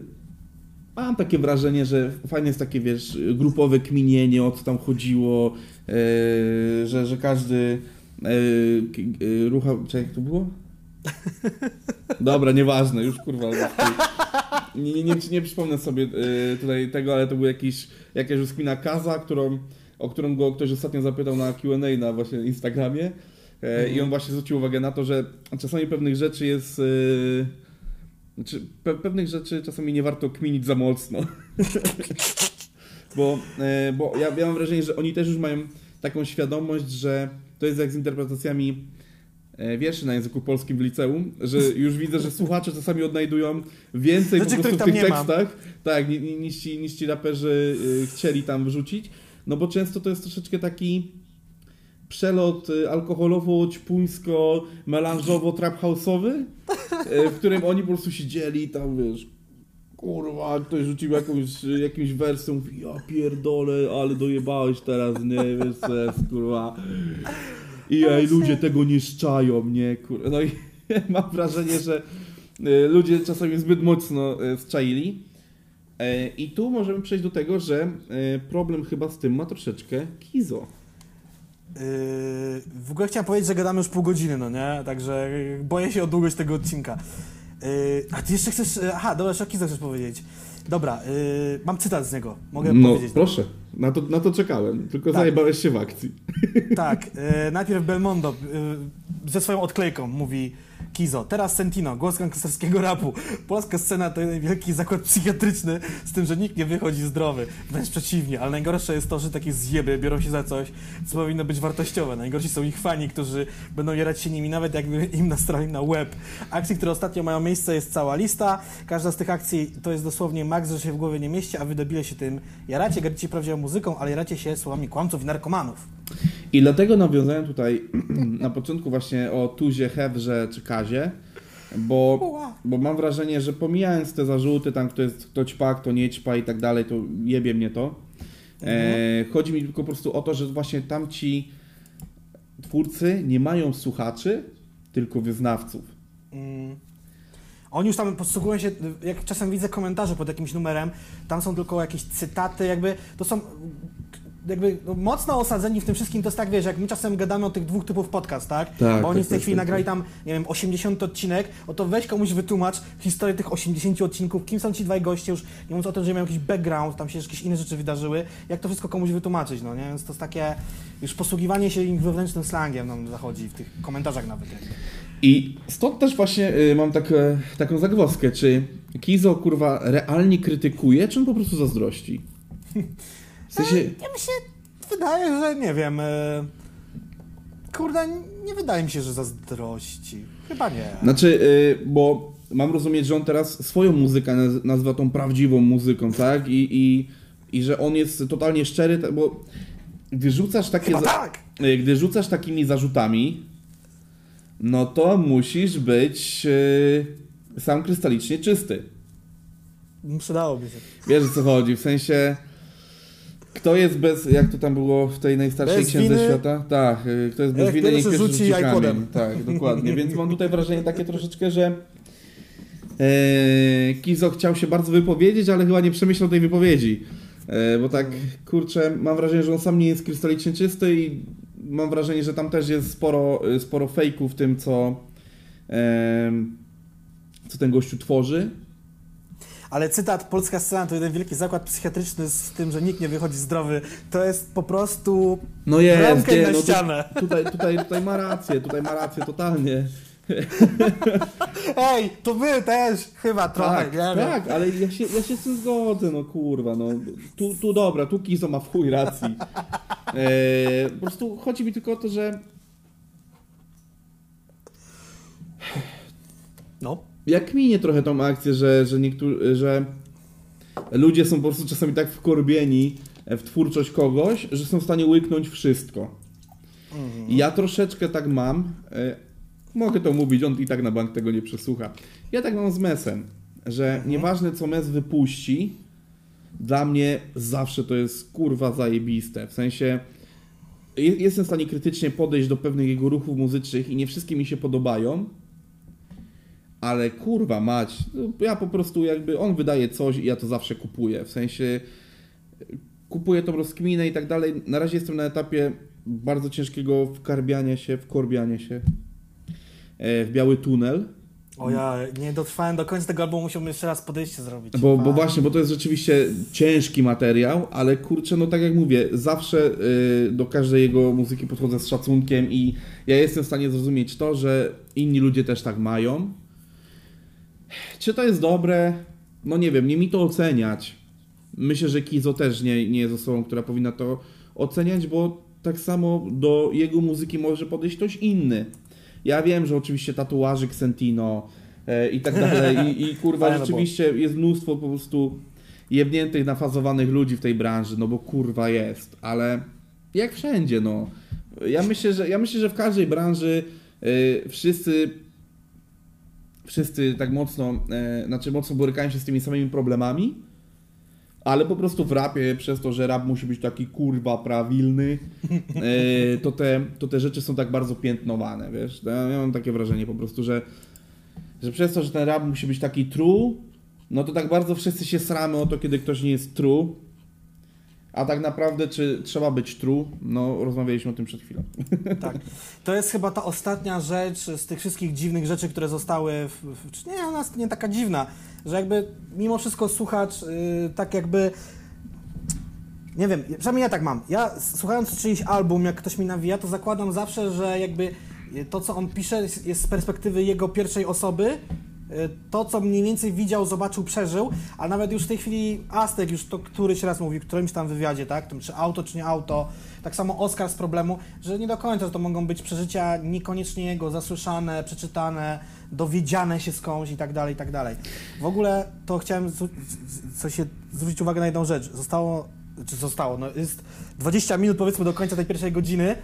Speaker 2: mam takie wrażenie, że fajne jest takie, wiesz, grupowe kminienie, o co tam chodziło, y, że, że każdy y, k- y, rucha, czy jak to było? Dobra, nieważne, już kurwa. Nie, nie, nie, nie przypomnę sobie y, tutaj tego, ale to był jakiś, jakaś rozkmina Kaza, którą, o którą go ktoś ostatnio zapytał na Q&A na właśnie Instagramie. E, I on właśnie zwrócił uwagę na to, że czasami pewnych rzeczy jest. y, znaczy, pe, pewnych rzeczy czasami nie warto kminić za mocno. bo e, bo ja, ja mam wrażenie, że oni też już mają taką świadomość, że to jest jak z interpretacjami e, wierszy na języku polskim w liceum, że już widzę, że słuchacze czasami odnajdują więcej
Speaker 1: Rzeczy,
Speaker 2: po prostu
Speaker 1: których
Speaker 2: w tych tekstach, tak, ni- ni- niż ci, niż ci raperzy y, chcieli tam wrzucić, no bo często to jest troszeczkę taki przelot y, alkoholowo-ćpuńsko-melanżowo-trap house'owy, y, w którym oni po prostu siedzieli tam, wiesz, kurwa, ktoś rzucił jakąś, jakimś wersją, mówi, ja pierdolę, ale dojebałeś teraz, nie, wiesz co jest, kurwa. I ej, ludzie tego nie szczają, nie, kurwa. No i mam wrażenie, że y, ludzie czasami zbyt mocno zczaili. E, I tu możemy przejść do tego, że y, problem chyba z tym ma troszeczkę Kizo.
Speaker 1: Yy, w ogóle chciałem powiedzieć, że gadamy już pół godziny, no nie? Także boję się o długość tego odcinka. Yy, a ty jeszcze chcesz... Aha, dobra, jeszcze o Kizo chcesz powiedzieć. Dobra, yy, mam cytat z niego. Mogę
Speaker 2: No,
Speaker 1: powiedzieć.
Speaker 2: proszę, na to, na to czekałem, tylko
Speaker 1: Tak.
Speaker 2: zajebałeś się w akcji.
Speaker 1: Tak, e, najpierw Belmondo e, ze swoją odklejką mówi Kizo, teraz Sentino, głos gangsterskiego rapu. Polska scena to jeden wielki zakład psychiatryczny, z tym, że nikt nie wychodzi zdrowy. Wręcz przeciwnie, ale najgorsze jest to, że takie zjeby biorą się za coś, co powinno być wartościowe. Najgorsi są ich fani, którzy będą jarać się nimi, nawet jakby im nastrali na łeb. Akcji, które ostatnio mają miejsce, jest cała lista. Każda z tych akcji to jest dosłownie maks, że się w głowie nie mieści, a wy się tym jaracie, gracie prawdziwą muzyką, ale jaracie się słowami kłamców i narkomanów.
Speaker 2: I dlatego nawiązałem tutaj na początku właśnie o Tuzie, Hewrze czy Kazie, bo, bo mam wrażenie, że pomijając te zarzuty, tam kto jest kto ćpa, kto nie ćpa i tak dalej, to jebie mnie to. E, chodzi mi tylko po prostu o to, że właśnie tamci twórcy nie mają słuchaczy, tylko wyznawców.
Speaker 1: Mm. Oni już tam posługują się, jak czasem widzę komentarze pod jakimś numerem, tam są tylko jakieś cytaty, jakby to są jakby no, mocno osadzeni w tym wszystkim, to jest tak, wiesz, jak my czasem gadamy o tych dwóch typów podcast, tak?
Speaker 2: Tak,
Speaker 1: Bo oni
Speaker 2: tak,
Speaker 1: w tej
Speaker 2: tak,
Speaker 1: chwili
Speaker 2: tak,
Speaker 1: nagrali tam, nie wiem, 80 odcinek, o to weź komuś wytłumacz historię tych 80 odcinków, kim są ci dwaj goście, już nie mówiąc o tym, że mają jakiś background, tam się jakieś inne rzeczy wydarzyły, jak to wszystko komuś wytłumaczyć, no nie? Więc to jest takie, już posługiwanie się im wewnętrznym slangiem nam zachodzi w tych komentarzach nawet. Jakby.
Speaker 2: I stąd też właśnie y, mam takie, taką zagwozdkę, czy Kizo kurwa realnie krytykuje, czy on po prostu zazdrości? W sensie,
Speaker 1: Ja mi się wydaje, że nie wiem. E... Kurde, nie wydaje mi się, że zazdrości. Chyba nie.
Speaker 2: Znaczy, y, bo mam rozumieć, że on teraz swoją muzykę naz- nazywa tą prawdziwą muzyką, tak? I, i, i że on jest totalnie szczery, bo gdy rzucasz takie.
Speaker 1: Chyba tak.
Speaker 2: Gdy rzucasz takimi zarzutami, no to musisz być sam krystalicznie czysty.
Speaker 1: Przydałoby się.
Speaker 2: Wiesz o co chodzi, w sensie. Kto jest bez, jak to tam było w tej najstarszej
Speaker 1: Bez
Speaker 2: księdze
Speaker 1: winy?
Speaker 2: świata? Tak, y, kto jest bez
Speaker 1: Jak
Speaker 2: winy, niech
Speaker 1: pierwszy rzuci iPodem.
Speaker 2: Tak, dokładnie, więc mam tutaj wrażenie takie troszeczkę, że e, Kizo chciał się bardzo wypowiedzieć, ale chyba nie przemyślał tej wypowiedzi. E, bo tak, kurczę, mam wrażenie, że on sam nie jest krystalicznie czysty i mam wrażenie, że tam też jest sporo, sporo fejku w tym, co, em, co ten gościu tworzy.
Speaker 1: Ale cytat Polska scena to jeden wielki zakład psychiatryczny z tym, że nikt nie wychodzi zdrowy. To jest po prostu
Speaker 2: No jest, nie,
Speaker 1: na
Speaker 2: no
Speaker 1: ścianę.
Speaker 2: Tutaj, tutaj, tutaj ma rację, tutaj ma rację totalnie.
Speaker 1: Ej, to wy też chyba trochę,
Speaker 2: tak,
Speaker 1: nie
Speaker 2: tak, ale ja się, ja się z tym zgodzę, no kurwa, no. Tu, tu dobra, tu Kizo ma w chuj racji. E, po prostu chodzi mi tylko o to, że
Speaker 1: No.
Speaker 2: Jak minie trochę tą akcję, że, że niektórzy, że ludzie są po prostu czasami tak wkorbieni w twórczość kogoś, że są w stanie łyknąć wszystko. I ja troszeczkę tak mam, e, mogę to mówić, on i tak na bank tego nie przesłucha. Ja tak mam z Mesem, że nieważne co Mes wypuści, dla mnie zawsze to jest kurwa zajebiste. W sensie je- jestem w stanie krytycznie podejść do pewnych jego ruchów muzycznych i nie wszystkie mi się podobają, ale kurwa mać, no, ja po prostu jakby on wydaje coś i ja to zawsze kupuję. W sensie kupuję tą rozkminę i tak dalej. Na razie jestem na etapie bardzo ciężkiego wkarbiania się, wkorbiania się e, w biały tunel.
Speaker 1: O ja nie dotrwałem do końca tego albumu, musiałbym jeszcze raz podejście zrobić.
Speaker 2: Bo, bo właśnie, bo to jest rzeczywiście ciężki materiał, ale kurczę, no tak jak mówię, zawsze y, do każdej jego muzyki podchodzę z szacunkiem i ja jestem w stanie zrozumieć to, że inni ludzie też tak mają. Czy to jest dobre? No nie wiem, nie mi to oceniać. Myślę, że Kizo też nie, nie jest osobą, która powinna to oceniać, bo tak samo do jego muzyki może podejść ktoś inny. Ja wiem, że oczywiście tatuażyk Sentino e, i tak dalej i, i kurwa rzeczywiście jest mnóstwo po prostu jebniętych, nafazowanych ludzi w tej branży, no bo kurwa jest, ale jak wszędzie, no. Ja myślę, że, ja myślę, że w każdej branży y, wszyscy wszyscy tak mocno, e, znaczy mocno borykają się z tymi samymi problemami, ale po prostu w rapie, przez to, że rap musi być taki kurwa prawilny, e, to, te, to te rzeczy są tak bardzo piętnowane, wiesz. Ja, mam takie wrażenie po prostu, że, że przez to, że ten rap musi być taki true, no to tak bardzo wszyscy się sramy o to, kiedy ktoś nie jest true, a tak naprawdę, czy trzeba być true, no rozmawialiśmy o tym przed chwilą.
Speaker 1: Tak. To jest chyba ta ostatnia rzecz z tych wszystkich dziwnych rzeczy, które zostały. W, w, nie, ona jest nie taka dziwna, że jakby mimo wszystko słuchacz yy, tak jakby. Nie wiem, przynajmniej ja tak mam. Ja słuchając czyjś album, jak ktoś mi nawija, to zakładam zawsze, że jakby to, co on pisze, jest z perspektywy jego pierwszej osoby. Y, To, co mniej więcej widział, zobaczył, przeżył, a nawet już w tej chwili Aztek już to któryś raz mówił, w którymś tam wywiadzie, tak? Czy auto, czy nie auto. Tak samo Oscar z problemu, że nie do końca, to mogą być przeżycia niekoniecznie jego, zasłyszane, przeczytane, dowiedziane się skądś i tak dalej, i tak dalej. W ogóle to chciałem zw- z- co się, zwrócić uwagę na jedną rzecz. Zostało, czy zostało, no jest 20 minut powiedzmy do końca tej pierwszej godziny.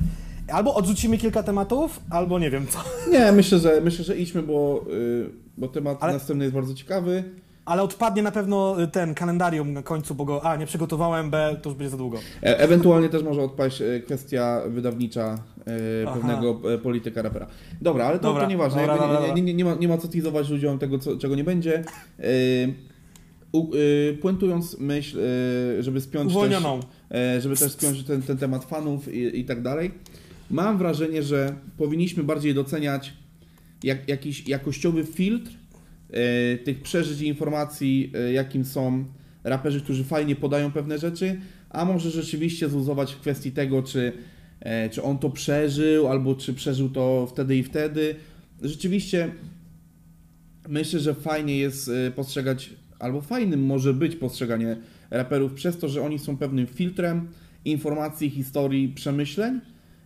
Speaker 1: Albo odrzucimy kilka tematów, albo nie wiem co.
Speaker 2: Nie, myślę, że myślę, że idźmy, bo, y, bo temat
Speaker 1: Ale-
Speaker 2: następny jest bardzo ciekawy.
Speaker 1: Ale odpadnie na pewno y, ten kalendarium na końcu, bo go A nie przygotowałem, B to już będzie za długo.
Speaker 2: E- ewentualnie też może odpaść e, kwestia wydawnicza e, pewnego e, polityka rapera. Dobra, ale to,
Speaker 1: Dobra,
Speaker 2: to nieważne.
Speaker 1: dobra, dobra,
Speaker 2: nie, nie, nie, nie, ma, nie ma co teasować ludziom tego, co, czego nie będzie. E, u, e, puentując myśl, e, żeby spiąć też, e, żeby też spiąć ten, ten temat fanów i, i tak dalej. Mam wrażenie, że powinniśmy bardziej doceniać jak, jakiś jakościowy filtr e, tych przeżyć i informacji, e, jakim są raperzy, którzy fajnie podają pewne rzeczy, a może rzeczywiście zluzować w kwestii tego, czy, e, czy on to przeżył, albo czy przeżył to wtedy i wtedy. Rzeczywiście myślę, że fajnie jest postrzegać, albo fajnym może być postrzeganie raperów przez to, że oni są pewnym filtrem informacji, historii, przemyśleń,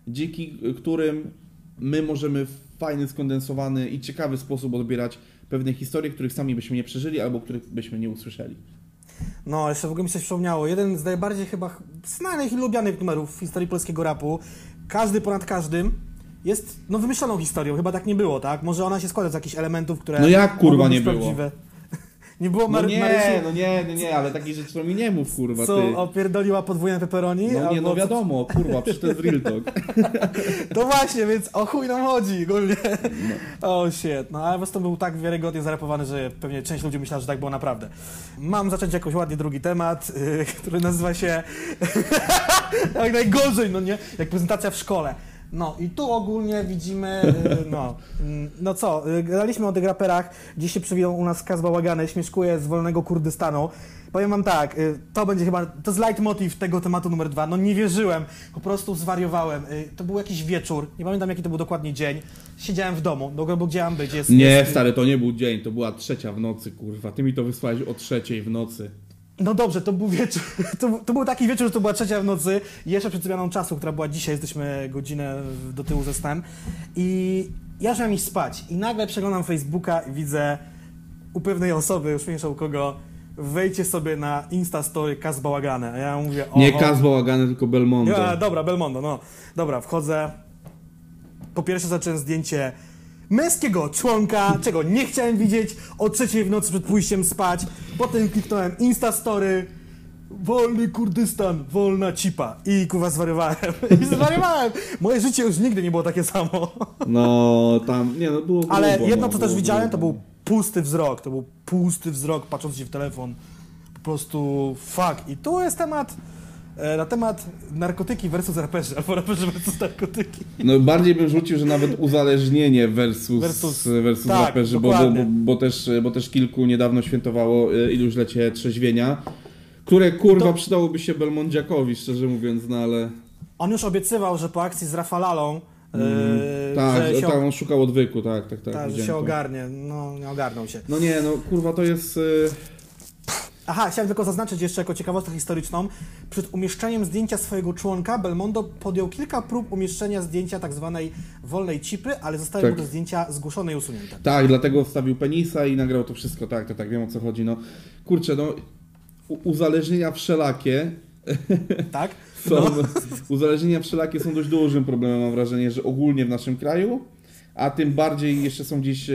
Speaker 2: dzięki którym my możemy fajny, skondensowany i ciekawy sposób odbierać pewne historie, których sami byśmy nie przeżyli albo których byśmy nie usłyszeli.
Speaker 1: No, jeszcze w ogóle mi się przypomniało. Jeden z najbardziej chyba ch- znanych i lubianych numerów w historii polskiego rapu, każdy ponad każdym, jest no wymyśloną historią. Chyba tak nie było, tak? Może ona się składa z jakichś elementów, które.
Speaker 2: No jak, kurwa, nie było?
Speaker 1: prawdziwe. Nie było
Speaker 2: No
Speaker 1: Mar-
Speaker 2: nie,
Speaker 1: Marysi,
Speaker 2: no nie, nie, nie, ale takich rzeczy to mi nie mów, kurwa,
Speaker 1: co
Speaker 2: ty.
Speaker 1: opierdoliła podwójne pepperoni?
Speaker 2: No nie, no wiadomo, kurwa, przecież to jest real talk.
Speaker 1: To właśnie, więc o chuj nam chodzi ogólnie. O shit, no ale po był tak wiarygodnie zarapowany, że pewnie część ludzi myślała, że tak było naprawdę. Mam zacząć jakoś ładnie drugi temat, yy, który nazywa się... tak najgorzej, no nie? Jak prezentacja w szkole. No i tu ogólnie widzimy, y, no, mm, no co, y, gadaliśmy o tych raperach, dziś się przywijał u nas Kaz Bałagany, śmieszkuje z Wolnego Kurdystanu. Powiem wam tak, y, to będzie chyba, to jest leitmotiv tego tematu numer dwa, no nie wierzyłem, po prostu zwariowałem. Y, To był jakiś wieczór, nie pamiętam jaki to był dokładnie dzień, siedziałem w domu, do bo gdzie mam być, jest...
Speaker 2: Nie,
Speaker 1: jest,
Speaker 2: stary, to nie był dzień, to była trzecia w nocy, kurwa. Ty mi to wysłałeś o trzeciej w nocy.
Speaker 1: No dobrze, to był wieczór, to, to był taki wieczór, że to była trzecia w nocy, jeszcze przed zmianą czasu, która była dzisiaj, jesteśmy godzinę do tyłu ze snem i ja już miałem iść spać i nagle przeglądam Facebooka i widzę u pewnej osoby, już mniejsza u kogo, wejdźcie sobie na Instastory Kaz Bałagany, a ja mówię, o
Speaker 2: Nie Kaz Bałagany, tylko Belmondo.
Speaker 1: ja, dobra, Belmondo, no. Dobra, wchodzę. Po pierwsze zacząłem zdjęcie męskiego członka, czego nie chciałem widzieć o trzeciej w nocy przed pójściem spać. Potem kliknąłem Instastory. Wolny Kurdystan, wolna cipa. I kurwa zwariowałem. I zwariowałem. Moje życie już nigdy nie było takie samo.
Speaker 2: No, tam, nie no, było
Speaker 1: Ale
Speaker 2: grubo,
Speaker 1: jedno,
Speaker 2: no,
Speaker 1: co też
Speaker 2: było
Speaker 1: widziałem, to był pusty wzrok. To był pusty wzrok, patrząc się w telefon. Po prostu fuck. I tu jest temat, na temat narkotyki versus raperzy, albo raperzy versus narkotyki.
Speaker 2: No bardziej bym rzucił, że nawet uzależnienie versus,
Speaker 1: Versus-
Speaker 2: versus,
Speaker 1: tak,
Speaker 2: raperzy, bo, bo, bo, też, bo też kilku niedawno świętowało y, iluślecie trzeźwienia, które kurwa
Speaker 1: To-
Speaker 2: przydałoby się Belmondziakowi, szczerze mówiąc, no ale...
Speaker 1: On już obiecywał, że po akcji z Rafalalą,
Speaker 2: Mm,
Speaker 1: e,
Speaker 2: tak,
Speaker 1: się,
Speaker 2: tak, on szukał odwyku, tak, tak, tak.
Speaker 1: tak, że się
Speaker 2: to.
Speaker 1: ogarnie. No, nie ogarnął się.
Speaker 2: No nie, no kurwa, to jest... y,
Speaker 1: Aha, chciałem tylko zaznaczyć jeszcze jako ciekawostkę historyczną. Przed umieszczeniem zdjęcia swojego członka Belmondo podjął kilka prób umieszczenia zdjęcia tak zwanej wolnej cipy, ale zostały
Speaker 2: Tak.
Speaker 1: mu te zdjęcia zgłoszone i usunięte.
Speaker 2: Tak, dlatego wstawił penisa i nagrał to wszystko, tak, tak, tak, wiem o co chodzi, no. Kurczę, no, uzależnienia wszelakie
Speaker 1: Tak?
Speaker 2: są,
Speaker 1: No.
Speaker 2: uzależnienia wszelakie są dość dużym problemem, mam wrażenie, że ogólnie w naszym kraju, a tym bardziej jeszcze są gdzieś e,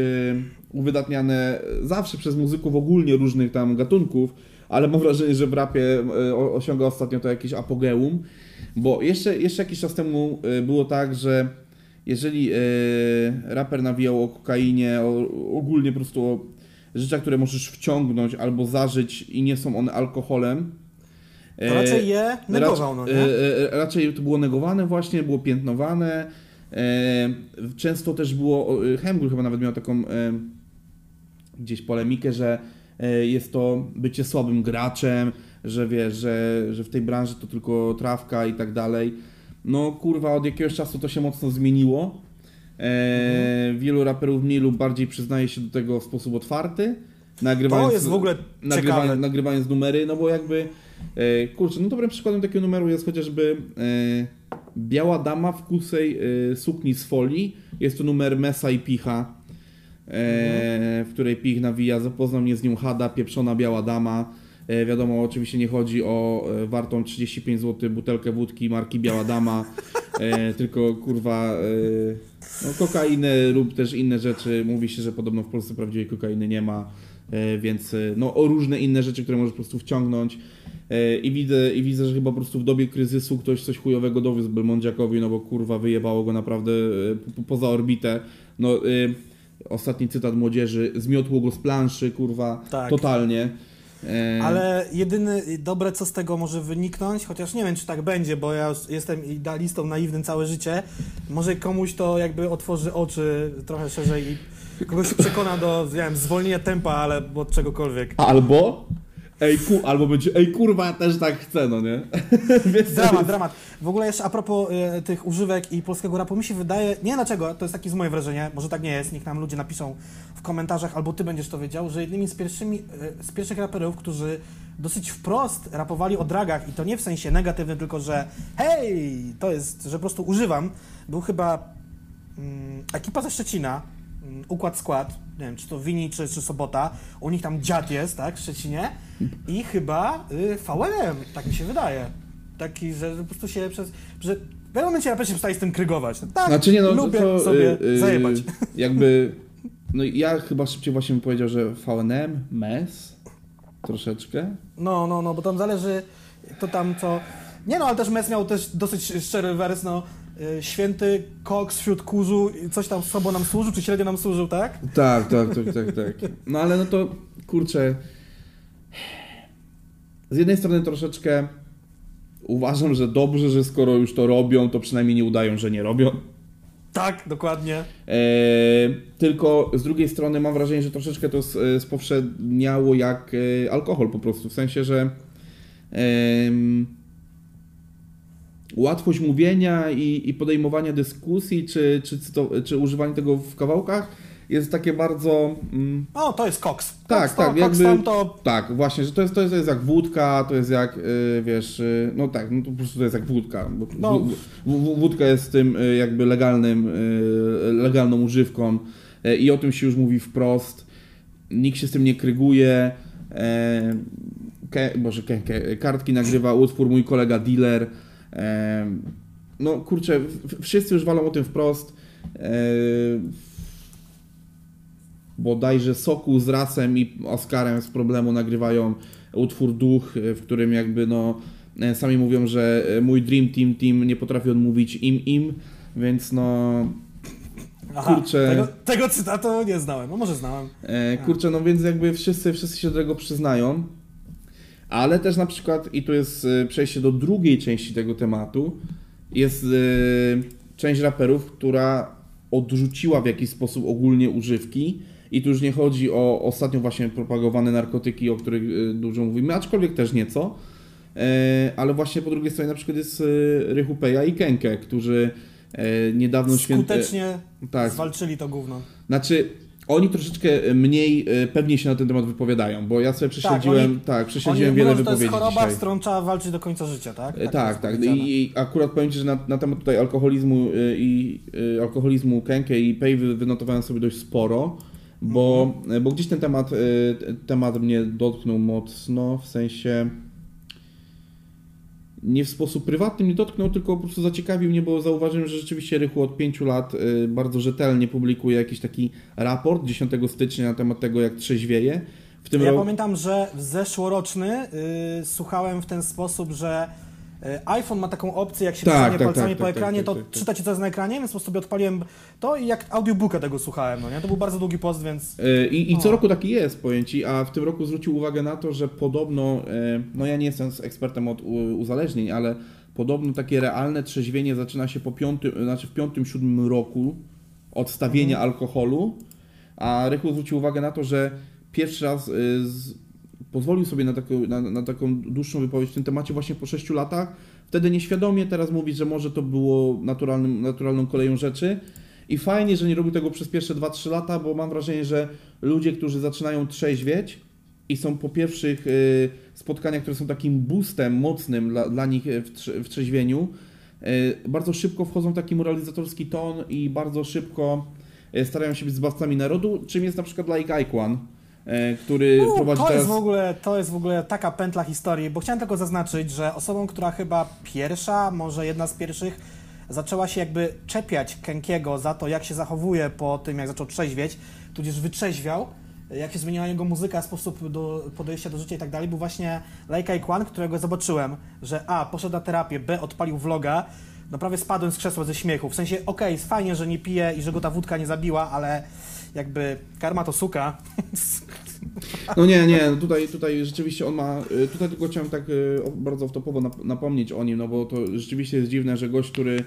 Speaker 2: uwydatniane zawsze przez muzyków ogólnie różnych tam gatunków, ale mam wrażenie, że w rapie e, osiąga ostatnio to jakieś apogeum, bo jeszcze, jeszcze jakiś czas temu e, było tak, że jeżeli raper nawijał o kokainie, o, ogólnie po prostu o rzeczach, które możesz wciągnąć albo zażyć i nie są one alkoholem,
Speaker 1: To raczej je negował, no nie?
Speaker 2: raczej to było negowane właśnie, było piętnowane. Często też było, e, Hemgul chyba nawet miał taką gdzieś polemikę, że e, jest to bycie słabym graczem, że wiesz, że, że w tej branży to tylko trawka i tak dalej. No kurwa, od jakiegoś czasu to się mocno zmieniło. E, Wielu raperów mniej lub bardziej przyznaje się do tego w sposób otwarty. Nagrywając,
Speaker 1: To jest w ogóle ciekawe.
Speaker 2: nagrywając numery, no bo jakby e, kurczę, no dobrym przykładem takiego numeru jest chociażby e, Biała Dama w kusej e, sukni z folii. Jest to numer Mesa i Picha, e, w której Pich nawija, zapoznał mnie z nią Hada, pieprzona Biała Dama. E, wiadomo, oczywiście nie chodzi o e, wartą 35 zł butelkę wódki marki Biała Dama, e, tylko kurwa e, no, kokainę lub też inne rzeczy. Mówi się, że podobno w Polsce prawdziwej kokainy nie ma, więc e, no, o różne inne rzeczy, które możesz po prostu wciągnąć. E, I widzę, I widzę, że chyba po prostu w dobie kryzysu ktoś coś chujowego dowiózł Belmondziakowi, no bo kurwa wyjebało go naprawdę e, po, poza orbitę. No, e, ostatni cytat młodzieży, zmiotło go z planszy, kurwa,
Speaker 1: Tak.
Speaker 2: totalnie. E,
Speaker 1: Ale jedyne dobre, co z tego może wyniknąć, chociaż nie wiem, czy tak będzie, bo ja już jestem idealistą naiwnym całe życie, może komuś to jakby otworzy oczy trochę szerzej i kogoś przekona do, nie wiem, zwolnienia tempa, ale od czegokolwiek.
Speaker 2: Albo, ej, ku, albo będzie, ej kurwa, ja też tak chcę, no nie?
Speaker 1: Dramat,
Speaker 2: jest-
Speaker 1: dramat. W ogóle jeszcze a propos e, tych używek i polskiego rapu, mi się wydaje, nie wiem dlaczego, to jest takie z moje wrażenie, może tak nie jest, niech nam ludzie napiszą w komentarzach, albo ty będziesz to wiedział, że jednymi z, pierwszymi, e, z pierwszych raperów, którzy dosyć wprost rapowali o dragach i to nie w sensie negatywnym, tylko że hej, to jest, że po prostu używam, był chyba mm, ekipa ze Szczecina, Układ Skład, nie wiem, czy to Wini, czy, czy Sobota, u nich tam dziad jest, tak, w Szczecinie i chyba y, VLM, tak mi się wydaje. Taki, że po prostu się przez, że w pewnym momencie raperzy się przestali z tym krygować. No, tak,
Speaker 2: Znaczy nie no,
Speaker 1: lubię
Speaker 2: to,
Speaker 1: sobie
Speaker 2: y, y,
Speaker 1: zajebać.
Speaker 2: Jakby, no ja chyba szybciej właśnie bym powiedział, że VNM, MES, troszeczkę.
Speaker 1: No, no, no, bo tam zależy, to tam co... Nie no, ale też Mes miał też dosyć szczery wers, no, y, święty koks wśród kurzu, i coś tam sobą nam służył, czy średnio nam służył, tak?
Speaker 2: Tak, tak, tak, tak, tak. No ale no to, kurczę, z jednej strony troszeczkę uważam, że dobrze, że skoro już to robią, to przynajmniej nie udają, że nie robią.
Speaker 1: Tak, dokładnie.
Speaker 2: E, tylko z drugiej strony mam wrażenie, że troszeczkę to spowszedniało jak e, alkohol po prostu, w sensie, że łatwość mówienia i, i podejmowania dyskusji, czy, czy, czy, czy używanie tego w kawałkach jest takie bardzo. Mm,
Speaker 1: o, to jest koks.
Speaker 2: Tak,
Speaker 1: to,
Speaker 2: tak, jakby.
Speaker 1: to...
Speaker 2: Tak, właśnie, że to jest, to jest, to jest jak wódka, to jest jak, yy, wiesz, yy, no tak, no to po prostu to jest jak wódka. No. w, w, wódka jest tym yy, jakby legalnym, y, legalną używką y, i o tym się już mówi wprost. Nikt się z tym nie kryguje. E, ke, Boże, ke, ke, kartki nagrywa utwór mój kolega dealer. E, no kurczę, wszyscy już walą o tym wprost. E, bodajże Soku z Rasem i Oskarem z problemu nagrywają utwór Duch, w którym jakby no sami mówią, że mój Dream Team Team nie potrafi odmówić im im, więc no
Speaker 1: Aha, kurczę. Tego, tego, cytatu nie znałem, no może znałem.
Speaker 2: E, kurczę, no więc jakby wszyscy, wszyscy się do tego przyznają, ale też na przykład, i tu jest e, przejście do drugiej części tego tematu, jest e, część raperów, która odrzuciła w jakiś sposób ogólnie używki i tu już nie chodzi o ostatnio właśnie propagowane narkotyki, o których e, dużo mówimy, aczkolwiek też nieco. E, ale właśnie po drugiej stronie na przykład jest Rychu Peja i Kenke, którzy niedawno
Speaker 1: święte... Skutecznie tak. zwalczyli to gówno.
Speaker 2: Znaczy, oni troszeczkę mniej pewnie się na ten temat wypowiadają, bo ja sobie prześledziłem, tak, oni, tak prześledziłem wiele mówią, wypowiedzi To
Speaker 1: jest choroba,
Speaker 2: dzisiaj.
Speaker 1: z którą trzeba walczyć do końca życia, tak?
Speaker 2: Tak, tak. tak. I, I, akurat powiem Ci, że na, na temat tutaj alkoholizmu i alkoholizmu Kenke i Pej wynotowałem sobie dość sporo bo, mhm. bo gdzieś ten temat, y, temat mnie dotknął mocno, w sensie nie w sposób prywatny mnie dotknął, tylko po prostu zaciekawił mnie, bo zauważyłem, że rzeczywiście Rychu od 5 lat y, bardzo rzetelnie publikuje jakiś taki raport 10 stycznia na temat tego, jak trzeźwieje.
Speaker 1: W tym ja roku... pamiętam, że zeszłoroczny yy, słuchałem w ten sposób, że iPhone ma taką opcję, jak się tak, tak, palcami tak, po tak, ekranie, tak, to tak, czyta ci co jest na ekranie, więc po prostu sobie odpaliłem to i jak audiobooka tego słuchałem, no nie? To był bardzo długi post, więc...
Speaker 2: E, I, i co roku taki jest, pojęci, a w tym roku zwrócił uwagę na to, że podobno, e, no ja nie jestem ekspertem od uzależnień, ale podobno takie realne trzeźwienie zaczyna się po piątym, znaczy w piątym, siódmym roku odstawienia mhm. alkoholu, a Rychu zwrócił uwagę na to, że pierwszy raz z pozwolił sobie na, taką, na, na, taką dłuższą wypowiedź w tym temacie właśnie po 6 latach. Wtedy nieświadomie, teraz mówi, że może to było naturalnym, naturalną koleją rzeczy. I fajnie, że nie robił tego przez pierwsze 2-3 lata, bo mam wrażenie, że ludzie, którzy zaczynają trzeźwieć i są po pierwszych y, spotkaniach, które są takim boostem mocnym dla, dla nich w, w trzeźwieniu, y, bardzo szybko wchodzą w taki moralizatorski ton i bardzo szybko y, starają się być zbawcami narodu, czym jest na przykład Like Ike E, który U, prowadzi
Speaker 1: to
Speaker 2: teraz...
Speaker 1: Jest w ogóle, to jest w ogóle taka pętla historii, bo chciałem tylko zaznaczyć, że osobą, która chyba pierwsza, może jedna z pierwszych, zaczęła się jakby czepiać Kenkiego za to, jak się zachowuje po tym, jak zaczął trzeźwieć, tudzież wytrzeźwiał, jak się zmieniła jego muzyka, sposób do podejścia do życia i tak dalej, był właśnie Laika Kwan, którego zobaczyłem, że A, poszedł na terapię, B, odpalił vloga, no prawie spadłem z krzesła ze śmiechu. W sensie, okej, okay, jest fajnie, że nie pije i że go ta wódka nie zabiła, ale jakby karma to suka.
Speaker 2: No nie, nie, tutaj, tutaj rzeczywiście on ma, y, tutaj tylko chciałem tak y, bardzo wtopowo napomnieć o nim, no bo to rzeczywiście jest dziwne, że gość, który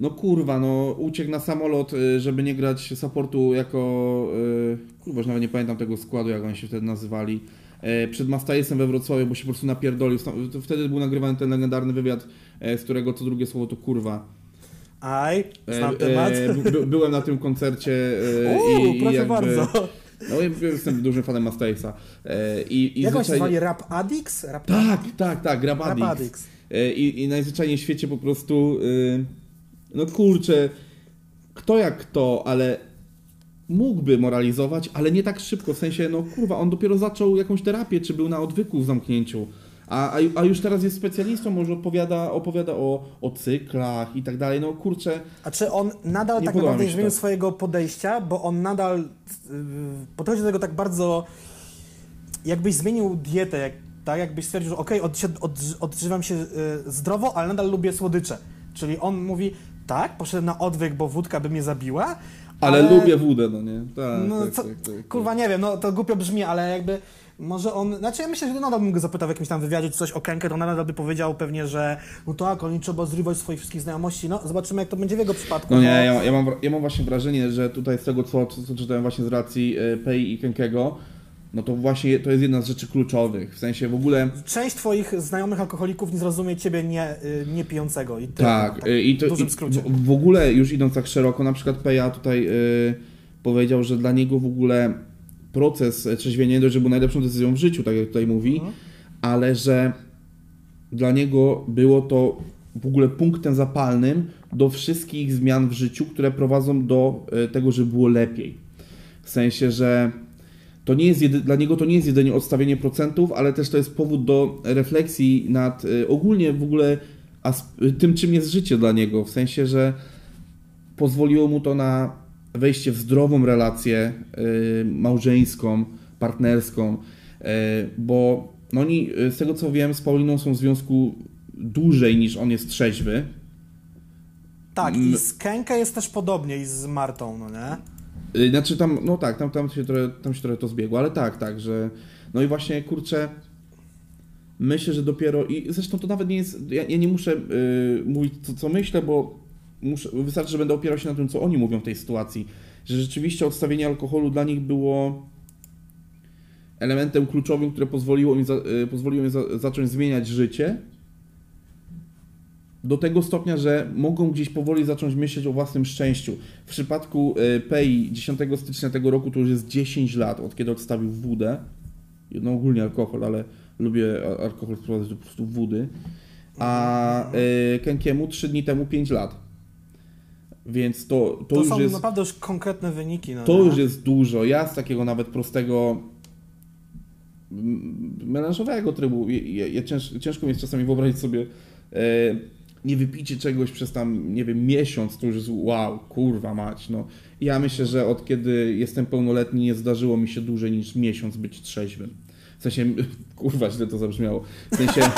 Speaker 2: no kurwa, no uciekł na samolot, y, żeby nie grać supportu jako, kurwa, już nawet nie pamiętam tego składu, jak oni się wtedy nazywali, przed Mastajesem we Wrocławiu, bo się po prostu napierdolił. Wtedy był nagrywany ten legendarny wywiad, z którego co drugie słowo to kurwa.
Speaker 1: Aj, znam temat.
Speaker 2: By, byłem na tym koncercie
Speaker 1: Uuu, i, proszę jakby, bardzo.
Speaker 2: No ja jestem dużym fanem Mastejsa.
Speaker 1: I, i Jak zwyczajnie... się zwali? Rap Addicts?
Speaker 2: Rap tak, tak, tak, Rap, Rap Addicts. I, I najzwyczajniej w świecie po prostu, no kurczę, kto jak kto, ale mógłby moralizować, ale nie tak szybko, w sensie, no kurwa, on dopiero zaczął jakąś terapię, czy był na odwyku w zamknięciu. A, a, już teraz jest specjalistą, może opowiada, opowiada o, o cyklach i tak dalej. No kurczę.
Speaker 1: A czy on nadal tak naprawdę nie zmienił tak. swojego podejścia, bo on nadal yy, podchodzi do tego tak bardzo. Jakbyś zmienił dietę, jak, tak? Jakbyś stwierdził, że okej, okay, od, od, odżywam się yy, zdrowo, ale nadal lubię słodycze. Czyli on mówi, tak, poszedłem na odwyk, bo wódka by mnie zabiła.
Speaker 2: Ale, ale... lubię wódę, no nie? Tak,
Speaker 1: no,
Speaker 2: tak,
Speaker 1: co,
Speaker 2: tak, tak,
Speaker 1: kurwa, nie wiem, no to głupio brzmi, ale jakby może on, znaczy ja myślę, że nadal bym go zapytał w jakimś tam wywiadzie czy coś o Kenkę, to nadal by powiedział pewnie, że no tak, oni trzeba zrywać swoich wszystkich znajomości, no zobaczymy jak to będzie w jego przypadku.
Speaker 2: No nie,
Speaker 1: bo-
Speaker 2: ja, ja, mam, ja mam właśnie wrażenie, że tutaj z tego, co, co, czytałem właśnie z racji e, Pei i Kenkego, no to właśnie to jest jedna z rzeczy kluczowych. W sensie w ogóle
Speaker 1: Część twoich znajomych alkoholików nie zrozumie ciebie nie, y, nie pijącego i tyle.
Speaker 2: Tak, y, i to
Speaker 1: w dużym skrócie.
Speaker 2: W, w ogóle już idąc tak szeroko, na przykład Peja tutaj powiedział, że dla niego w ogóle proces trzeźwienia nie dość, że był najlepszą decyzją w życiu, tak jak tutaj mówi,
Speaker 1: Mhm.
Speaker 2: ale że dla niego było to w ogóle punktem zapalnym do wszystkich zmian w życiu, które prowadzą do y, tego, żeby było lepiej. W sensie, że to nie jest jedy, dla niego to nie jest jedynie odstawienie procentów, ale też to jest powód do refleksji nad y, ogólnie w ogóle tym, czym jest życie dla niego. W sensie, że pozwoliło mu to na wejście w zdrową relację y, małżeńską, partnerską, y, bo no oni, y, z tego co wiem, z Pauliną są w związku dłużej niż on jest trzeźwy.
Speaker 1: Tak,
Speaker 2: Mm.
Speaker 1: i z Kenkę jest też podobnie i z Martą, no nie?
Speaker 2: Znaczy tam, no tak, tam, tam, się trochę, tam się trochę to zbiegło, ale tak, tak, że no i właśnie, kurczę, myślę, że dopiero i zresztą to nawet nie jest, ja, ja nie muszę y, mówić co, co myślę, bo muszę, wystarczy, że będę opierał się na tym, co oni mówią w tej sytuacji, że rzeczywiście odstawienie alkoholu dla nich było elementem kluczowym, które pozwoliło im, za, y, pozwoliło im za, zacząć zmieniać życie do tego stopnia, że mogą gdzieś powoli zacząć myśleć o własnym szczęściu. W przypadku y, Pei 10 stycznia tego roku to już jest 10 lat, od kiedy odstawił wódę. No ogólnie alkohol, ale lubię alkohol wprowadzać do po prostu wody. A y, Kenkiemu 3 dni temu 5 lat. Więc to, to,
Speaker 1: To,
Speaker 2: już
Speaker 1: są
Speaker 2: jest...
Speaker 1: naprawdę już konkretne wyniki. No
Speaker 2: To
Speaker 1: nie?
Speaker 2: już jest dużo. Ja z takiego nawet prostego melanżowego trybu, ja, ja, ja cięż, ciężko mi jest czasami wyobrazić sobie e, nie wypicie czegoś przez tam, nie wiem, miesiąc, to już jest wow, kurwa mać, no. Ja myślę, że od kiedy jestem pełnoletni nie zdarzyło mi się dłużej niż miesiąc być trzeźwym. W sensie, kurwa, źle to zabrzmiało. W sensie,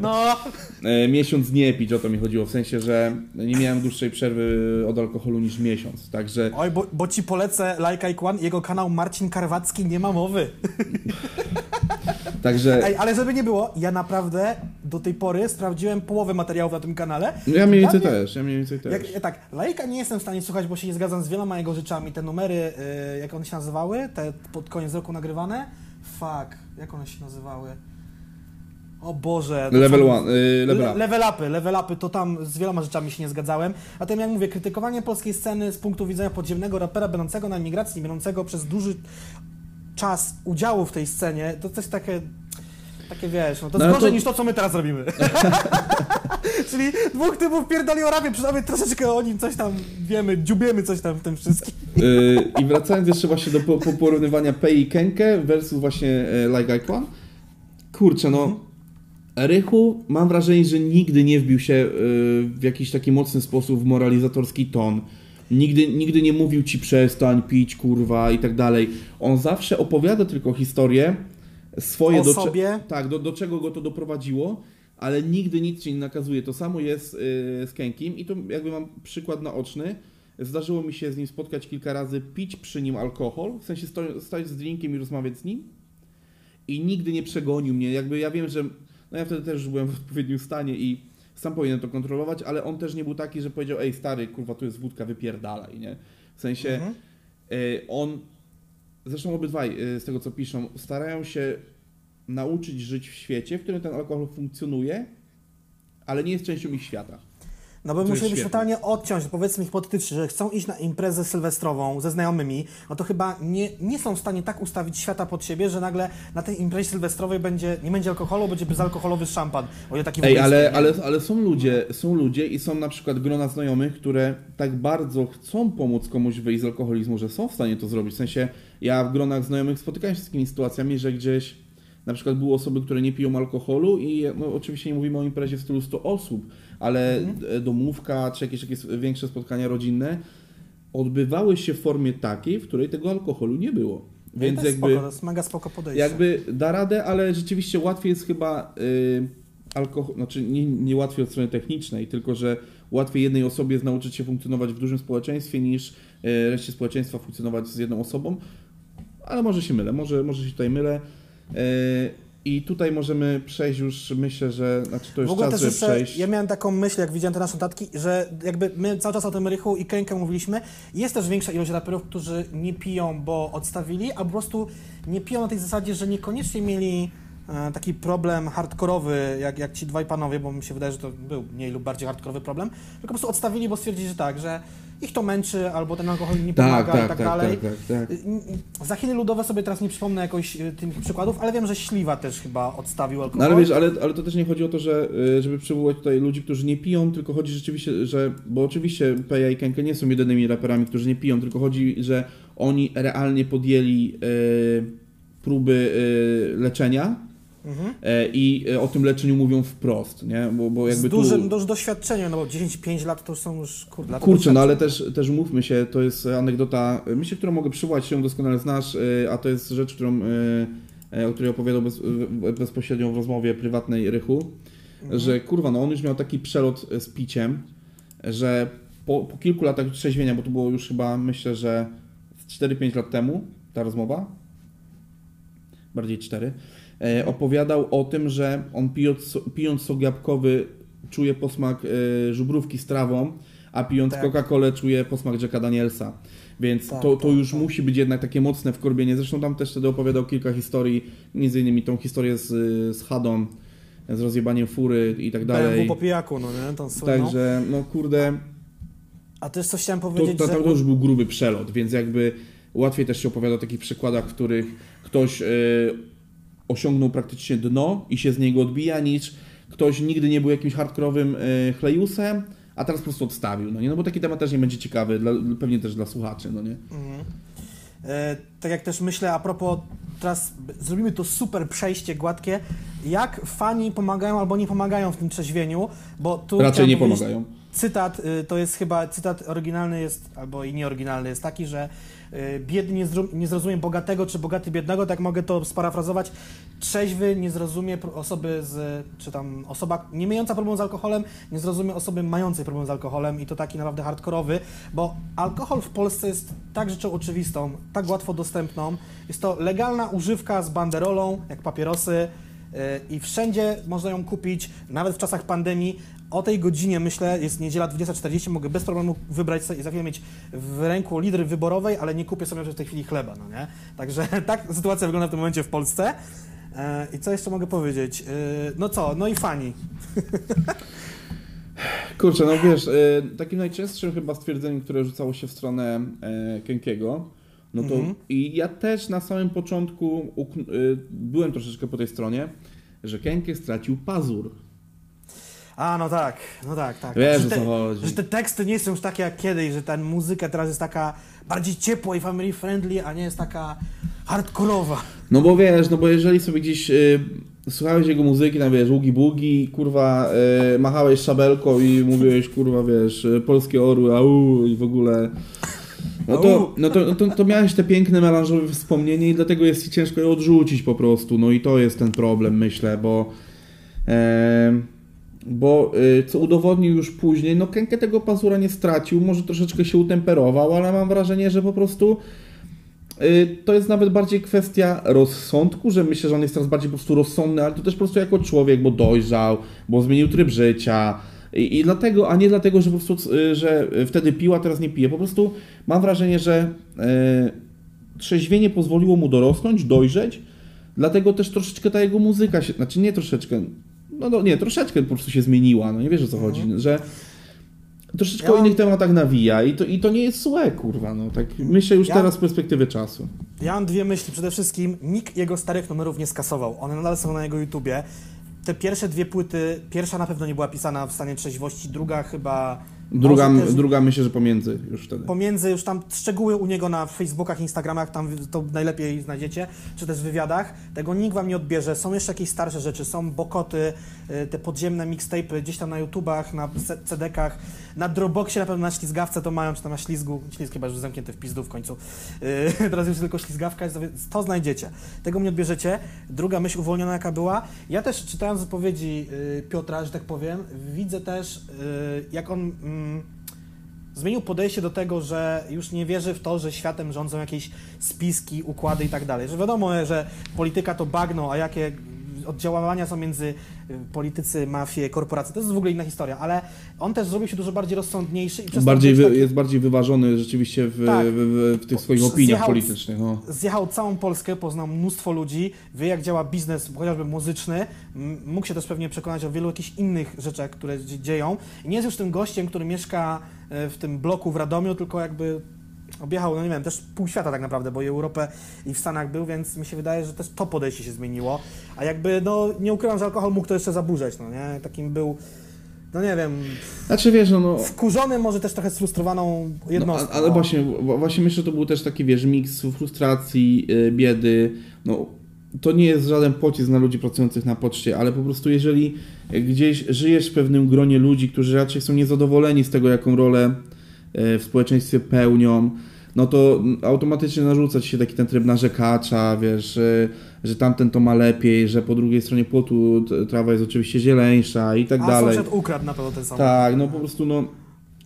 Speaker 1: No,
Speaker 2: e, miesiąc nie pić, o to mi chodziło. W sensie, że nie miałem dłuższej przerwy od alkoholu niż miesiąc. Także
Speaker 1: oj, bo, bo ci polecę Like Ike One, jego kanał Marcin Karwacki, nie ma mowy.
Speaker 2: Także
Speaker 1: Ej, ale żeby nie było, ja naprawdę do tej pory sprawdziłem połowę materiałów na tym kanale.
Speaker 2: No ja mniej więcej też, ja mniej więcej też.
Speaker 1: Jak, ja tak, Lajka nie jestem w stanie słuchać, bo się nie zgadzam z wieloma jego rzeczami. Te numery, y, jak one się nazywały, te pod koniec roku nagrywane, fuck, jak one się nazywały? O Boże.
Speaker 2: Level one, y, level
Speaker 1: Le-
Speaker 2: up.
Speaker 1: Level upy, level upy, to tam z wieloma rzeczami się nie zgadzałem. A tym jak mówię, krytykowanie polskiej sceny z punktu widzenia podziemnego rapera będącego na emigracji, będącego przez duży czas udziału w tej scenie, to coś takie, takie wiesz, no to
Speaker 2: No
Speaker 1: jest gorzej
Speaker 2: to-
Speaker 1: niż to, co my teraz robimy. Czyli dwóch typów pierdoli o rapie, przynajmniej troszeczkę o nim coś tam wiemy, dziubiemy coś tam w tym wszystkim.
Speaker 2: Y, I wracając jeszcze właśnie do po, po porównywania Pei i Kenke versus właśnie e, Like Ike One. Kurczę, no. Rychu mam wrażenie, że nigdy nie wbił się y, w jakiś taki mocny sposób w moralizatorski ton. Nigdy, nigdy nie mówił ci przestań pić, kurwa i tak dalej. On zawsze opowiada tylko historię swoje
Speaker 1: O
Speaker 2: do,
Speaker 1: sobie.
Speaker 2: tak, do, do czego go to doprowadziło, ale nigdy nic ci nie nakazuje. To samo jest y, z Kenkim i to jakby mam przykład naoczny. Zdarzyło mi się z nim spotkać kilka razy, pić przy nim alkohol, w sensie sto, stać z drinkiem i rozmawiać z nim i nigdy nie przegonił mnie. Jakby ja wiem, że no ja wtedy też już byłem w odpowiednim stanie i sam powinienem to kontrolować, ale on też nie był taki, że powiedział, ej stary, kurwa, tu jest wódka, wypierdalaj, nie? W sensie
Speaker 1: Mhm.
Speaker 2: y, on, zresztą obydwaj y, z tego co piszą, starają się nauczyć żyć w świecie, w którym ten alkohol funkcjonuje, ale nie jest częścią ich świata.
Speaker 1: No bo musielibyśmy
Speaker 2: świetne.
Speaker 1: totalnie odciąć, powiedzmy hipotetycznie, że chcą iść na imprezę sylwestrową ze znajomymi, no to chyba nie, nie są w stanie tak ustawić świata pod siebie, że nagle na tej imprezie sylwestrowej będzie, nie będzie alkoholu, będzie bezalkoholowy szampan. O ile taki
Speaker 2: Ej, ale, ale, ale są ludzie, są ludzie i są na przykład grona znajomych, które tak bardzo chcą pomóc komuś wyjść z alkoholizmu, że są w stanie to zrobić. W sensie ja w gronach znajomych spotykałem się z takimi sytuacjami, że gdzieś na przykład były osoby, które nie piją alkoholu i no, oczywiście nie mówimy o imprezie w stylu 100 osób, ale
Speaker 1: Mhm.
Speaker 2: domówka czy jakieś, jakieś większe spotkania rodzinne odbywały się w formie takiej, w której tego alkoholu nie było.
Speaker 1: No
Speaker 2: Więc
Speaker 1: to jest
Speaker 2: jakby...
Speaker 1: spoko, to jest mega spoko podejście.
Speaker 2: Jakby da radę, ale rzeczywiście łatwiej jest chyba y, alkohol, znaczy nie, nie łatwiej od strony technicznej, tylko że łatwiej jednej osobie jest nauczyć się funkcjonować w dużym społeczeństwie niż y, reszcie społeczeństwa funkcjonować z jedną osobą. ale może się mylę, może, może się tutaj mylę. E, I tutaj możemy przejść już, myślę, że znaczy to już
Speaker 1: w ogóle
Speaker 2: czas,
Speaker 1: też
Speaker 2: żeby przejść.
Speaker 1: ja miałem taką myśl, jak widziałem te nasze notatki, że jakby my cały czas o tym Rychu i Krękę mówiliśmy, jest też większa ilość raperów, którzy nie piją, bo odstawili, a po prostu nie piją na tej zasadzie, że niekoniecznie mieli e, taki problem hardkorowy, jak, jak ci dwaj panowie, bo mi się wydaje, że to był mniej lub bardziej hardkorowy problem, tylko po prostu odstawili, bo stwierdzili, że tak, że ich to męczy, albo ten alkohol nie
Speaker 2: tak,
Speaker 1: pomaga
Speaker 2: tak,
Speaker 1: i tak,
Speaker 2: tak,
Speaker 1: dalej.
Speaker 2: tak, tak, tak.
Speaker 1: Y, Za Chiny ludowe sobie teraz nie przypomnę jakoś y, tych przykładów, ale wiem, że Śliwa też chyba odstawił
Speaker 2: No
Speaker 1: alkohol.
Speaker 2: ale wiesz, ale, ale to też nie chodzi o to, że y, żeby przywołać tutaj ludzi, którzy nie piją, tylko chodzi rzeczywiście, że, bo oczywiście Peja i Kenke nie są jedynymi raperami, którzy nie piją, tylko chodzi, że oni realnie podjęli y, próby y, leczenia
Speaker 1: Mhm.
Speaker 2: i y, o tym leczeniu mówią wprost, nie? Bo, bo jakby
Speaker 1: Z dużym
Speaker 2: tu...
Speaker 1: doświadczeniem, no bo 10-5 lat to są już kurde. lata
Speaker 2: Kurczę, no ale też, też mówmy się, to jest anegdota, y, myślę, którą mogę przywołać, się doskonale znasz, a to jest rzecz, którą, o której opowiadał bez, bezpośrednio w rozmowie prywatnej Rychu,
Speaker 1: Mhm.
Speaker 2: że kurwa, no on już miał taki przelot z piciem, że po, po kilku latach trzeźwienia, bo to było już chyba, myślę, że z 4-5 lat temu ta rozmowa, bardziej 4, e, opowiadał o tym, że on pijąc, pijąc sok jabłkowy czuje posmak e, żubrówki z trawą, a pijąc
Speaker 1: Tak.
Speaker 2: Coca-Colę czuje posmak Jacka Danielsa. Więc
Speaker 1: Tak,
Speaker 2: to, to
Speaker 1: tak,
Speaker 2: już
Speaker 1: tak.
Speaker 2: musi być jednak takie mocne wkorbienie. Zresztą tam też wtedy opowiadał kilka historii, między innymi tą historię z, z Hadą, z rozjebaniem fury i tak dalej.
Speaker 1: BMW po pijaku, no nie? Tą słynną.
Speaker 2: Także, no kurde,
Speaker 1: A też coś chciałem
Speaker 2: to,
Speaker 1: powiedzieć,
Speaker 2: to,
Speaker 1: że...
Speaker 2: to już był gruby przelot, więc jakby łatwiej też się opowiada o takich przykładach, w których ktoś e, osiągnął praktycznie dno i się z niego odbija, niż ktoś nigdy nie był jakimś hardkorowym e, chlejusem, a teraz po prostu odstawił, no nie? No bo taki temat też nie będzie ciekawy, dla, pewnie też dla słuchaczy, no nie?
Speaker 1: Mhm. E, tak jak też myślę, a propos, teraz zrobimy to super przejście gładkie, jak fani pomagają albo nie pomagają w tym trzeźwieniu, bo tu
Speaker 2: Raczej nie pomagają.
Speaker 1: Cytat, y, to jest chyba, cytat oryginalny jest, albo i nieoryginalny jest taki, że y, biedny nie, nie zrozumie bogatego, czy bogaty biednego, tak mogę to sparafrazować. Trzeźwy nie zrozumie osoby z, czy tam osoba nie mająca problemu z alkoholem, nie zrozumie osoby mającej problem z alkoholem i to taki naprawdę hardkorowy, bo alkohol w Polsce jest tak rzeczą oczywistą, tak łatwo dostępną. Jest to legalna używka z banderolą, jak papierosy, i wszędzie można ją kupić, nawet w czasach pandemii. O tej godzinie, myślę, jest niedziela 20.40, mogę bez problemu wybrać sobie i za chwilę mieć w ręku lidry wyborowej, ale nie kupię sobie w tej chwili chleba, no nie? Także tak sytuacja wygląda w tym momencie w Polsce. E, I co jeszcze mogę powiedzieć? E, No co, no i fani.
Speaker 2: Kurczę, no wiesz, e, takim najczęstszym chyba stwierdzeniem, które rzucało się w stronę e, Kenkiego, no to
Speaker 1: Mhm.
Speaker 2: i ja też na samym początku e, byłem troszeczkę po tej stronie, że Kenkie stracił pazur.
Speaker 1: A, no tak, no tak, tak.
Speaker 2: Wiesz,
Speaker 1: że,
Speaker 2: o co
Speaker 1: te,
Speaker 2: chodzi.
Speaker 1: że te teksty nie są już takie jak kiedyś, że ta muzyka teraz jest taka bardziej ciepła i family friendly, a nie jest taka hardkorowa.
Speaker 2: No bo wiesz, no bo jeżeli sobie gdzieś y, słuchałeś jego muzyki, tam wiesz, Ugi Bugi, kurwa, y, machałeś szabelką i mówiłeś, kurwa, wiesz, y, polskie orły, au i w ogóle... No to, no to, to, to miałeś te piękne melanżowe wspomnienie i dlatego jest ci ciężko je odrzucić po prostu, no i to jest ten problem, myślę, bo... em, bo y, co udowodnił już później, no Kenke tego pazura nie stracił, może troszeczkę się utemperował, ale mam wrażenie, że po prostu y, to jest nawet bardziej kwestia rozsądku, że myślę, że on jest teraz bardziej po prostu rozsądny, ale to też po prostu jako człowiek, bo dojrzał, bo zmienił tryb życia i, i dlatego, a nie dlatego, że po prostu, y, że wtedy pił, a teraz nie pije. Po prostu mam wrażenie, że y, trzeźwienie pozwoliło mu dorosnąć, dojrzeć, dlatego też troszeczkę ta jego muzyka się, znaczy nie troszeczkę, no, no nie, troszeczkę po prostu się zmieniła, no nie wiesz o co chodzi, że troszeczkę
Speaker 1: Ja
Speaker 2: o innych tematach nawija i to, i to nie jest złe, kurwa, no tak myślę już
Speaker 1: Ja-
Speaker 2: teraz z perspektywy czasu.
Speaker 1: Ja mam dwie myśli. Przede wszystkim nikt jego starych numerów nie skasował. One nadal są na jego YouTubie. Te pierwsze dwie płyty, pierwsza na pewno nie była pisana w stanie trzeźwości, druga chyba...
Speaker 2: Druga, druga myślę, że pomiędzy już wtedy.
Speaker 1: Pomiędzy już tam szczegóły u niego na Facebookach, Instagramach, tam to najlepiej znajdziecie, czy też w wywiadach. Tego nikt wam nie odbierze. Są jeszcze jakieś starsze rzeczy, są bokoty, y, te podziemne mixtape'y gdzieś tam na YouTubach, na CD-kach, na Dropboxie na pewno na ślizgawce to mają, czy tam na ślizgu, ślizg chyba już zamknięty w pizdu w końcu. Y, Teraz już tylko ślizgawka to znajdziecie. Tego mnie odbierzecie. Druga myśl uwolniona jaka była. Ja też czytając wypowiedzi y, Piotra, że tak powiem, widzę też y, jak on mm, zmienił podejście do tego, że już nie wierzy w to, że światem rządzą jakieś spiski, układy i tak dalej. Że wiadomo, że polityka to bagno, a jakie oddziaływania są między y, politycy, mafie, korporacje, to jest w ogóle inna historia, ale on też zrobił się dużo bardziej rozsądniejszy i
Speaker 2: Bardziej wy,
Speaker 1: taki-
Speaker 2: jest bardziej wyważony rzeczywiście w,
Speaker 1: Tak.
Speaker 2: w, w, w tych swoich opiniach
Speaker 1: Zjechał-
Speaker 2: politycznych. No.
Speaker 1: zjechał całą Polskę, poznał mnóstwo ludzi, wie jak działa biznes, chociażby muzyczny, mógł się też pewnie przekonać o wielu jakichś innych rzeczach, które dzie- dzieją. I nie jest już tym gościem, który mieszka e, w tym bloku w Radomiu, tylko jakby objechał, no nie wiem, też pół świata tak naprawdę, bo i Europę i w Stanach był, więc mi się wydaje, że też to podejście się zmieniło. A jakby, no nie ukrywam, że alkohol mógł to jeszcze zaburzać, no nie? Takim był, no nie wiem,
Speaker 2: Znaczy wiesz, no, no
Speaker 1: wkurzony, może też trochę sfrustrowaną
Speaker 2: No,
Speaker 1: jednostką.
Speaker 2: a- ale właśnie, właśnie myślę, że to był też taki, wiesz, miks frustracji, yy, biedy. No, to nie jest żaden pocisk na ludzi pracujących na poczcie, ale po prostu jeżeli gdzieś żyjesz w pewnym gronie ludzi, którzy raczej są niezadowoleni z tego, jaką rolę w społeczeństwie pełnią, no to automatycznie narzuca ci się taki ten tryb narzekacza, wiesz, że, tamten to ma lepiej, że po drugiej stronie płotu trawa jest oczywiście zieleńsza i tak
Speaker 1: A
Speaker 2: dalej.
Speaker 1: sąsiad ukradł na pewno ten samochód.
Speaker 2: Tak, no po prostu no,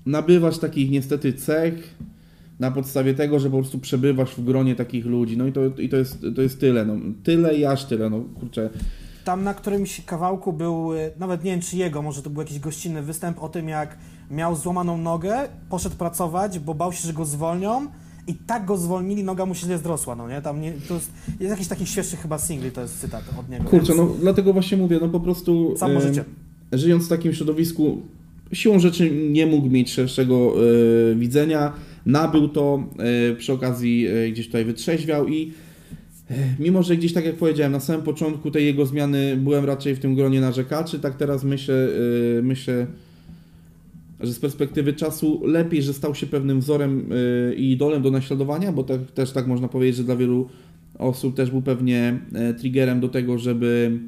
Speaker 2: nabywasz takich niestety cech na podstawie tego, że po prostu przebywasz w gronie takich ludzi. No i to, i to, jest, to jest tyle. No. Tyle i aż tyle. No kurczę.
Speaker 1: Tam na którymś kawałku był, y, nawet nie wiem czy jego, może to był jakiś gościnny występ o tym, jak miał złamaną nogę, poszedł pracować, bo bał się, że go zwolnią i tak go zwolnili, noga mu się źle zdrosła, no nie? Tam nie, to jest, jest jakiś takich świeższych chyba singli, to jest cytat od niego.
Speaker 2: Kurczę, no dlatego właśnie mówię, no po prostu
Speaker 1: Samo życie.
Speaker 2: żyjąc w takim środowisku, siłą rzeczy nie mógł mieć szerszego e, widzenia. Nabył to, e, przy okazji e, gdzieś tutaj wytrzeźwiał i e, mimo, że gdzieś tak jak powiedziałem, na samym początku tej jego zmiany byłem raczej w tym gronie narzekaczy, tak teraz myślę, e, myślę że z perspektywy czasu lepiej, że stał się pewnym wzorem e, i idolem do naśladowania, bo tak, też tak można powiedzieć, że dla wielu osób też był pewnie e, triggerem do tego, żeby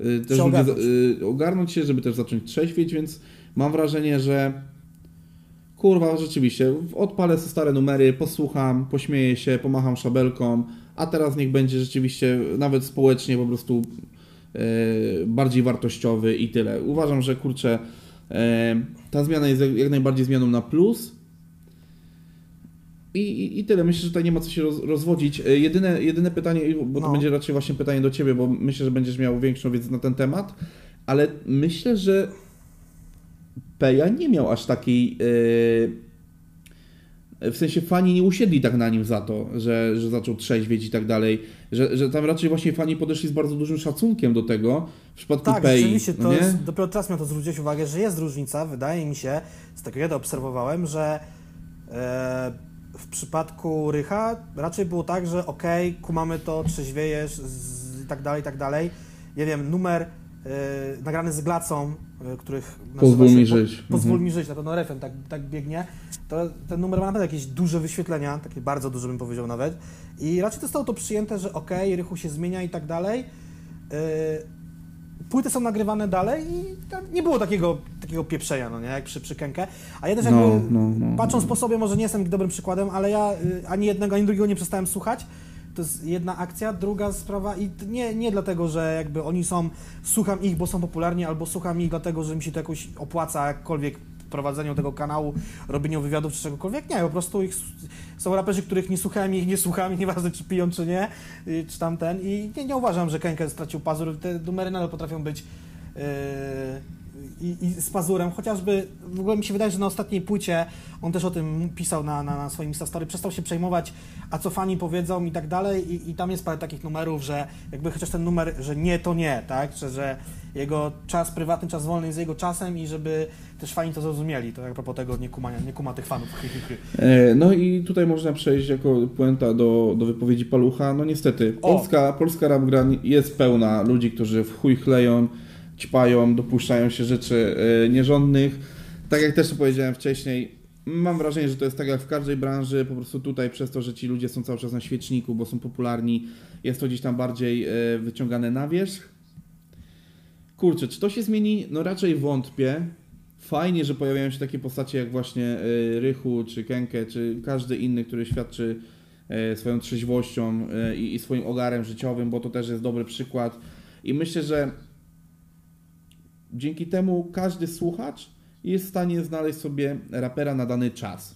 Speaker 2: e, też
Speaker 1: ogarnąć.
Speaker 2: e, ogarnąć się, żeby też zacząć trzeźwieć, więc mam wrażenie, że kurwa, rzeczywiście, odpalę sobie stare numery, posłucham, pośmieję się, pomacham szabelką, a teraz niech będzie rzeczywiście nawet społecznie po prostu e, bardziej wartościowy i tyle. Uważam, że kurczę, ta zmiana jest jak, najbardziej zmianą na plus. I, i, I tyle. Myślę, że tutaj nie ma co się roz, rozwodzić. E, Jedyne, jedyne pytanie, bo to
Speaker 1: No.
Speaker 2: będzie raczej właśnie pytanie do Ciebie, bo myślę, że będziesz miał większą wiedzę na ten temat, ale myślę, że Peja nie miał aż takiej. e, w sensie fani nie usiedli tak na nim za to, że, że zaczął trzeźwieć i tak dalej. Że, że tam raczej właśnie fani podeszli z bardzo dużym szacunkiem do tego w przypadku
Speaker 1: Tak,
Speaker 2: Pei.
Speaker 1: rzeczywiście,
Speaker 2: no
Speaker 1: to jest, dopiero teraz miałem to zwrócić uwagę, że jest różnica, wydaje mi się, z tego ja to obserwowałem, że e, w przypadku Rycha raczej było tak, że okej, kumamy to, trzeźwiejesz z, i tak dalej, i tak dalej. Nie wiem, numer e, nagrany z Glacą, e, których
Speaker 2: Pozwól mi
Speaker 1: Po-
Speaker 2: żyć.
Speaker 1: Pozwól
Speaker 2: Mhm.
Speaker 1: mi żyć, na pewno refren tak, tak biegnie. To ten numer ma naprawdę jakieś duże wyświetlenia, takie bardzo duże bym powiedział nawet. I raczej zostało to przyjęte, że okej, Rychu się zmienia i tak dalej. Yy, płyty są nagrywane dalej i tam nie było takiego, takiego pieprzenia, no nie, jak przy, przy. A ja też jakby,
Speaker 2: No, no, no.
Speaker 1: patrząc po sobie, może nie jestem dobrym przykładem, ale ja y, ani jednego, ani drugiego nie przestałem słuchać. To jest jedna akcja, druga sprawa i nie, nie dlatego, że jakby oni są, słucham ich, bo są popularni, albo słucham ich dlatego, że mi się to jakoś opłaca jakkolwiek prowadzeniu tego kanału, robieniu wywiadów czy czegokolwiek. Nie, po prostu ich, są raperzy, których nie słuchałem ich nie słucham nieważne czy piją czy nie, y, czy tamten i nie, nie uważam, że Kenke stracił pazur. Te numery nadal potrafią być yy, i, i z pazurem, chociażby w ogóle mi się wydaje, że na ostatniej płycie on też o tym pisał na, na, na swoim Instastory, przestał się przejmować, a co fani powiedzą i tak dalej i, i tam jest parę takich numerów, że jakby chociaż ten numer, że nie to nie, tak, że, że jego czas prywatny, czas wolny jest jego czasem i żeby też fani to zrozumieli, to jak a propos tego nie kumania, nie kuma tych fanów.
Speaker 2: E, No i tutaj można przejść jako puenta do, do wypowiedzi Palucha. No niestety,
Speaker 1: O.
Speaker 2: polska, polska rap jest pełna ludzi, którzy w chuj chleją, ćpają, dopuszczają się rzeczy e, nierządnych. Tak jak też powiedziałem wcześniej, mam wrażenie, że to jest tak jak w każdej branży, po prostu tutaj przez to, że ci ludzie są cały czas na świeczniku, bo są popularni, jest to gdzieś tam bardziej e, wyciągane na wierzch. Kurczę, czy to się zmieni? No raczej wątpię. Fajnie, że pojawiają się takie postacie jak właśnie y, Rychu, czy Kenke, czy każdy inny, który świadczy y, swoją trzeźwością y, i swoim ogarem życiowym, bo to też jest dobry przykład. I myślę, że dzięki temu każdy słuchacz jest w stanie znaleźć sobie rapera na dany czas.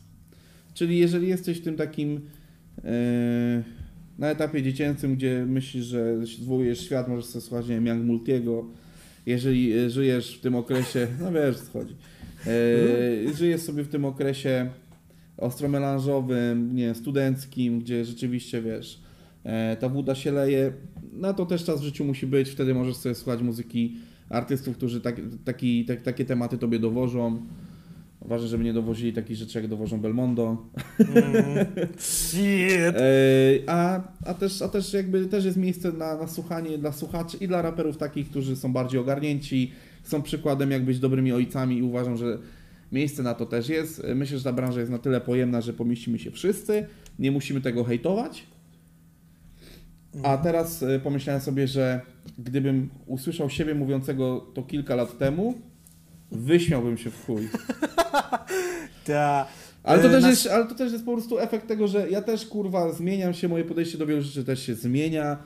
Speaker 2: Czyli jeżeli jesteś w tym takim e, na etapie dziecięcym, gdzie myślisz, że zwołujesz świat, możesz sobie słuchać, nie wiem, Young Multiego, jeżeli e, żyjesz w tym okresie, no wiesz, co chodzi, e, żyjesz sobie w tym okresie ostromelanżowym, nie studenckim, gdzie rzeczywiście, wiesz, ta woda się leje, na to też czas w życiu musi być, wtedy możesz sobie słuchać muzyki artystów, którzy tak, taki, tak, takie tematy tobie dowożą. Ważne, żeby nie dowozili takich rzeczy, jak dowożą Belmondo.
Speaker 1: Mm, shit.
Speaker 2: A, a, też, a też jakby też jest miejsce na, na słuchanie dla słuchaczy i dla raperów takich, którzy są bardziej ogarnięci, są przykładem jak być dobrymi ojcami i uważam, że miejsce na to też jest. Myślę, że ta branża jest na tyle pojemna, że pomieścimy się wszyscy, nie musimy tego hejtować. A teraz e, pomyślałem sobie, że gdybym usłyszał siebie mówiącego to kilka lat temu, wyśmiałbym się w chuj.
Speaker 1: Ta.
Speaker 2: Ale to,
Speaker 1: E,
Speaker 2: też jest, ale to też jest po prostu efekt tego, że ja też kurwa zmieniam się, moje podejście do wielu rzeczy też się zmienia.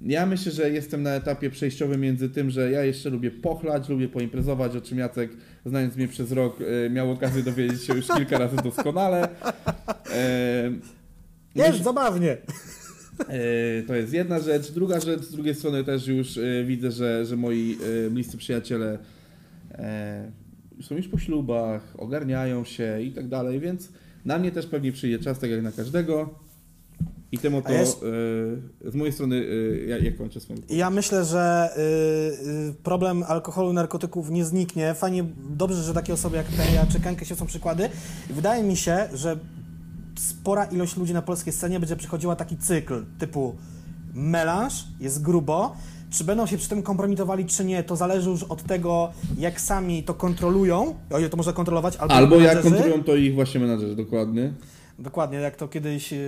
Speaker 2: Ja myślę, że jestem na etapie przejściowym między tym, że ja jeszcze lubię pochlać, lubię poimprezować, o czym Jacek, znając mnie przez rok, e, miał okazję dowiedzieć się już kilka razy doskonale. E,
Speaker 1: Jest zabawnie.
Speaker 2: E, To jest jedna rzecz. Druga rzecz, z drugiej strony też już e, widzę, że, że moi e, bliscy przyjaciele są już po ślubach, ogarniają się i tak dalej, więc na mnie też pewnie przyjdzie czas, tak jak na każdego. I tym oto
Speaker 1: A jest-
Speaker 2: z mojej strony e, ja, ja kończę swoją
Speaker 1: Ja myślę, że problem alkoholu i narkotyków nie zniknie. Fajnie, dobrze, że takie osoby jak ten, ja czy Kenke się są przykłady. Wydaje mi się, że spora ilość ludzi na polskiej scenie będzie przechodziła taki cykl typu melanż, jest grubo. Czy będą się przy tym kompromitowali, czy nie, to zależy już od tego, jak sami to kontrolują, o ile to można kontrolować, albo,
Speaker 2: Albo jak kontrolują to ich właśnie menadżerzy, dokładnie.
Speaker 1: Dokładnie, jak to kiedyś yy,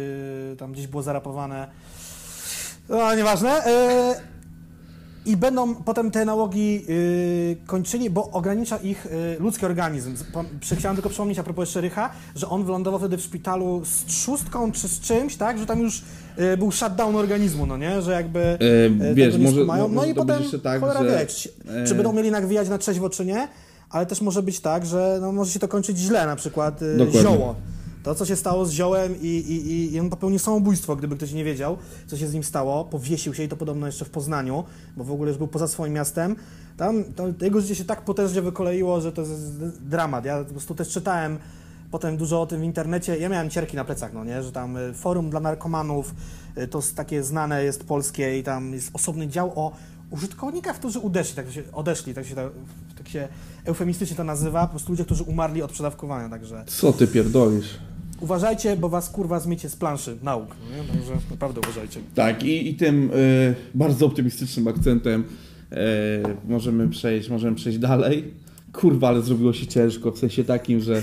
Speaker 1: tam gdzieś było zarapowane. No, nieważne. Yy, I będą potem te nałogi yy, kończyli, bo ogranicza ich yy, ludzki organizm. Chciałem tylko przypomnieć a propos jeszcze Rycha, że on wylądował wtedy w szpitalu z trzustką czy z czymś, tak? Że tam już yy, był shutdown organizmu, no nie? Że jakby yy,
Speaker 2: wiesz, może,
Speaker 1: skumają. No
Speaker 2: może
Speaker 1: i potem
Speaker 2: tak,
Speaker 1: cholera
Speaker 2: że... e,
Speaker 1: czy będą mieli nawijać na trzeźwo, czy nie, ale też może być tak, że no, może się to kończyć źle, na przykład yy,
Speaker 2: Dokładnie.
Speaker 1: zioło. To, co się stało z ziołem i, i, i- on popełnił samobójstwo, gdyby ktoś nie wiedział, co się z nim stało. Powiesił się i to podobno jeszcze w Poznaniu, bo w ogóle już był poza swoim miastem. Tam jego życie się tak potężnie wykoleiło, że to jest dramat. Ja po prostu też czytałem potem dużo o tym w internecie. Ja miałem cierki na plecach, no nie, że tam y, forum dla narkomanów, y, to takie znane jest polskie i tam jest osobny dział o użytkownikach, którzy udeszli, tak się, odeszli, tak się, tak się eufemistycznie to nazywa, po prostu ludzie, którzy umarli od przedawkowania, także...
Speaker 2: Co ty pierdolisz?
Speaker 1: Uważajcie, bo was kurwa zmiecie z planszy nauk. Także naprawdę uważajcie.
Speaker 2: Tak, i, i tym e, bardzo optymistycznym akcentem e, możemy przejść, możemy przejść dalej. Kurwa, ale zrobiło się ciężko, w sensie takim, że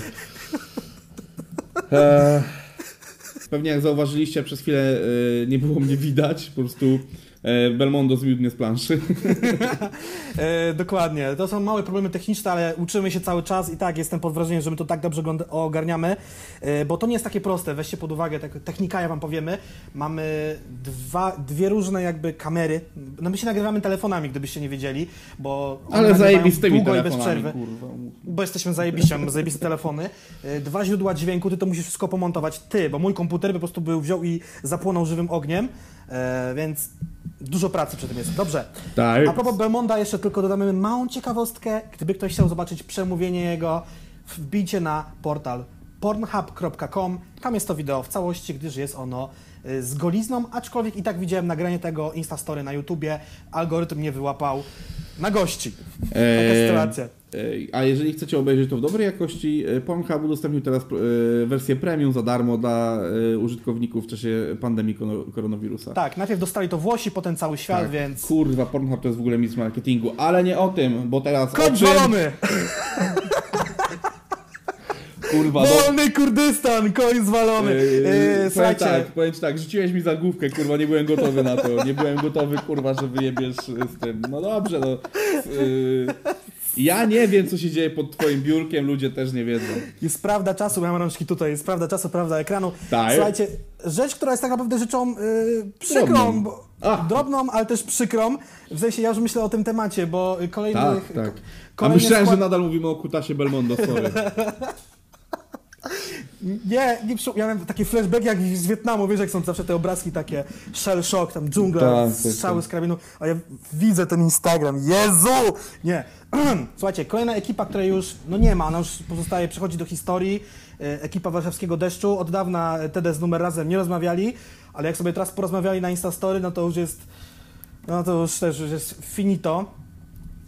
Speaker 2: e, pewnie jak zauważyliście, przez chwilę e, nie było mnie widać, po prostu Belmondo zmiótł mnie z planszy.
Speaker 1: E, dokładnie. To są małe problemy techniczne, ale uczymy się cały czas i tak jestem pod wrażeniem, że my to tak dobrze ogarniamy, e, bo to nie jest takie proste. Weźcie pod uwagę, tak, technika, ja wam powiemy. Mamy dwa, dwie różne jakby kamery. No my się nagrywamy telefonami, gdybyście nie wiedzieli, bo
Speaker 2: Ale zajebistymi
Speaker 1: długo i bez
Speaker 2: telefonami,
Speaker 1: przerwy.
Speaker 2: kurwa.
Speaker 1: Bo jesteśmy zajebiści, mamy zajebiste telefony. E, Dwa źródła dźwięku, ty to musisz wszystko pomontować. Ty, bo mój komputer by po prostu był wziął i zapłonął żywym ogniem, e, więc dużo pracy przy tym jest. Dobrze.
Speaker 2: Tak.
Speaker 1: A propos Belmonda, jeszcze tylko dodamy małą ciekawostkę. Gdyby ktoś chciał zobaczyć przemówienie jego, wbijcie na portal pornhub.com. Tam jest to wideo w całości, gdyż jest ono y, z golizną, aczkolwiek i tak widziałem nagranie tego Instastory na YouTubie. Algorytm mnie wyłapał na gości. Taka
Speaker 2: Eee,
Speaker 1: sytuacja.
Speaker 2: E, A jeżeli chcecie obejrzeć to w dobrej jakości, e, Pornhub udostępnił teraz e, wersję premium za darmo dla użytkowników w czasie pandemii koronawirusa.
Speaker 1: Tak, najpierw dostali to Włosi, potem cały świat,
Speaker 2: Tak.
Speaker 1: więc...
Speaker 2: Kurwa, Pornhub to jest w ogóle mistrz marketingu, ale nie o tym, bo teraz o
Speaker 1: Koń
Speaker 2: czym...
Speaker 1: zwalony!
Speaker 2: Kurwa.
Speaker 1: Wolny Kurdystan, koń zwalony!
Speaker 2: Yy,
Speaker 1: Yy, słuchajcie,
Speaker 2: tak, powiem ci tak, rzuciłeś mi zagłówkę, kurwa, nie byłem gotowy na to, nie byłem gotowy, kurwa, że wyjebiesz z tym. No dobrze, no. Yy, Ja nie wiem, co się dzieje pod twoim biurkiem, ludzie też nie wiedzą.
Speaker 1: Jest prawda czasu, mam rączki tutaj, jest prawda czasu, prawda ekranu.
Speaker 2: Tak.
Speaker 1: Słuchajcie, rzecz, która jest tak naprawdę rzeczą yy, przykrą,
Speaker 2: Drobną.
Speaker 1: bo, drobną, ale też przykrą. W sensie ja już myślę o tym temacie, bo kolejnych...
Speaker 2: Tak, tak. A
Speaker 1: kolejny
Speaker 2: myślałem, że
Speaker 1: skład-
Speaker 2: nadal mówimy o Kutasie Belmondo, sorry.
Speaker 1: Nie, nie przy... ja miałem taki flashback jak z Wietnamu, wiesz jak są zawsze te obrazki takie shell shock, tam dżungla,
Speaker 2: Tak, tak,
Speaker 1: strzały
Speaker 2: tak.
Speaker 1: z karabinu, a ja widzę ten Instagram, Jezu! Nie. Słuchajcie, kolejna ekipa, której już, no nie ma, ona już pozostaje, przechodzi do historii, e, ekipa Warszawskiego Deszczu, od dawna TD z numer razem nie rozmawiali, ale jak sobie teraz porozmawiali na Instastory, no to już jest, no to już też już jest finito.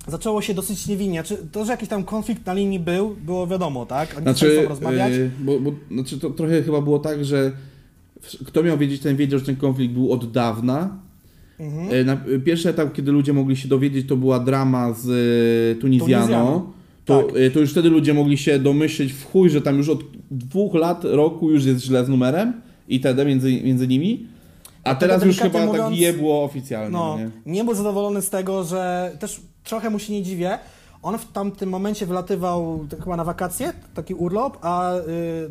Speaker 1: Zaczęło się dosyć niewinnie. Czy to, że jakiś tam konflikt na linii był, było wiadomo, tak? Oni
Speaker 2: Znaczy,
Speaker 1: chcą rozmawiać.
Speaker 2: yy, bo, bo, znaczy to trochę chyba było tak, że kto miał wiedzieć, ten wiedział, że ten konflikt był od dawna.
Speaker 1: Mhm.
Speaker 2: Yy, Na, yy, pierwszy etap, kiedy ludzie mogli się dowiedzieć, to była drama z yy, Tunizjaną.
Speaker 1: Tunizjaną,
Speaker 2: To,
Speaker 1: tak.
Speaker 2: yy, to już wtedy ludzie mogli się domyśleć w chuj, że tam już od dwóch lat, roku już jest źle z numerem i TD między, między nimi. A teraz już chyba tak
Speaker 1: mówiąc,
Speaker 2: jebło oficjalnie.
Speaker 1: No,
Speaker 2: Nie?
Speaker 1: nie był zadowolony z tego, że też trochę mu się nie dziwię. On w tamtym momencie wylatywał to chyba na wakacje, taki urlop, a y,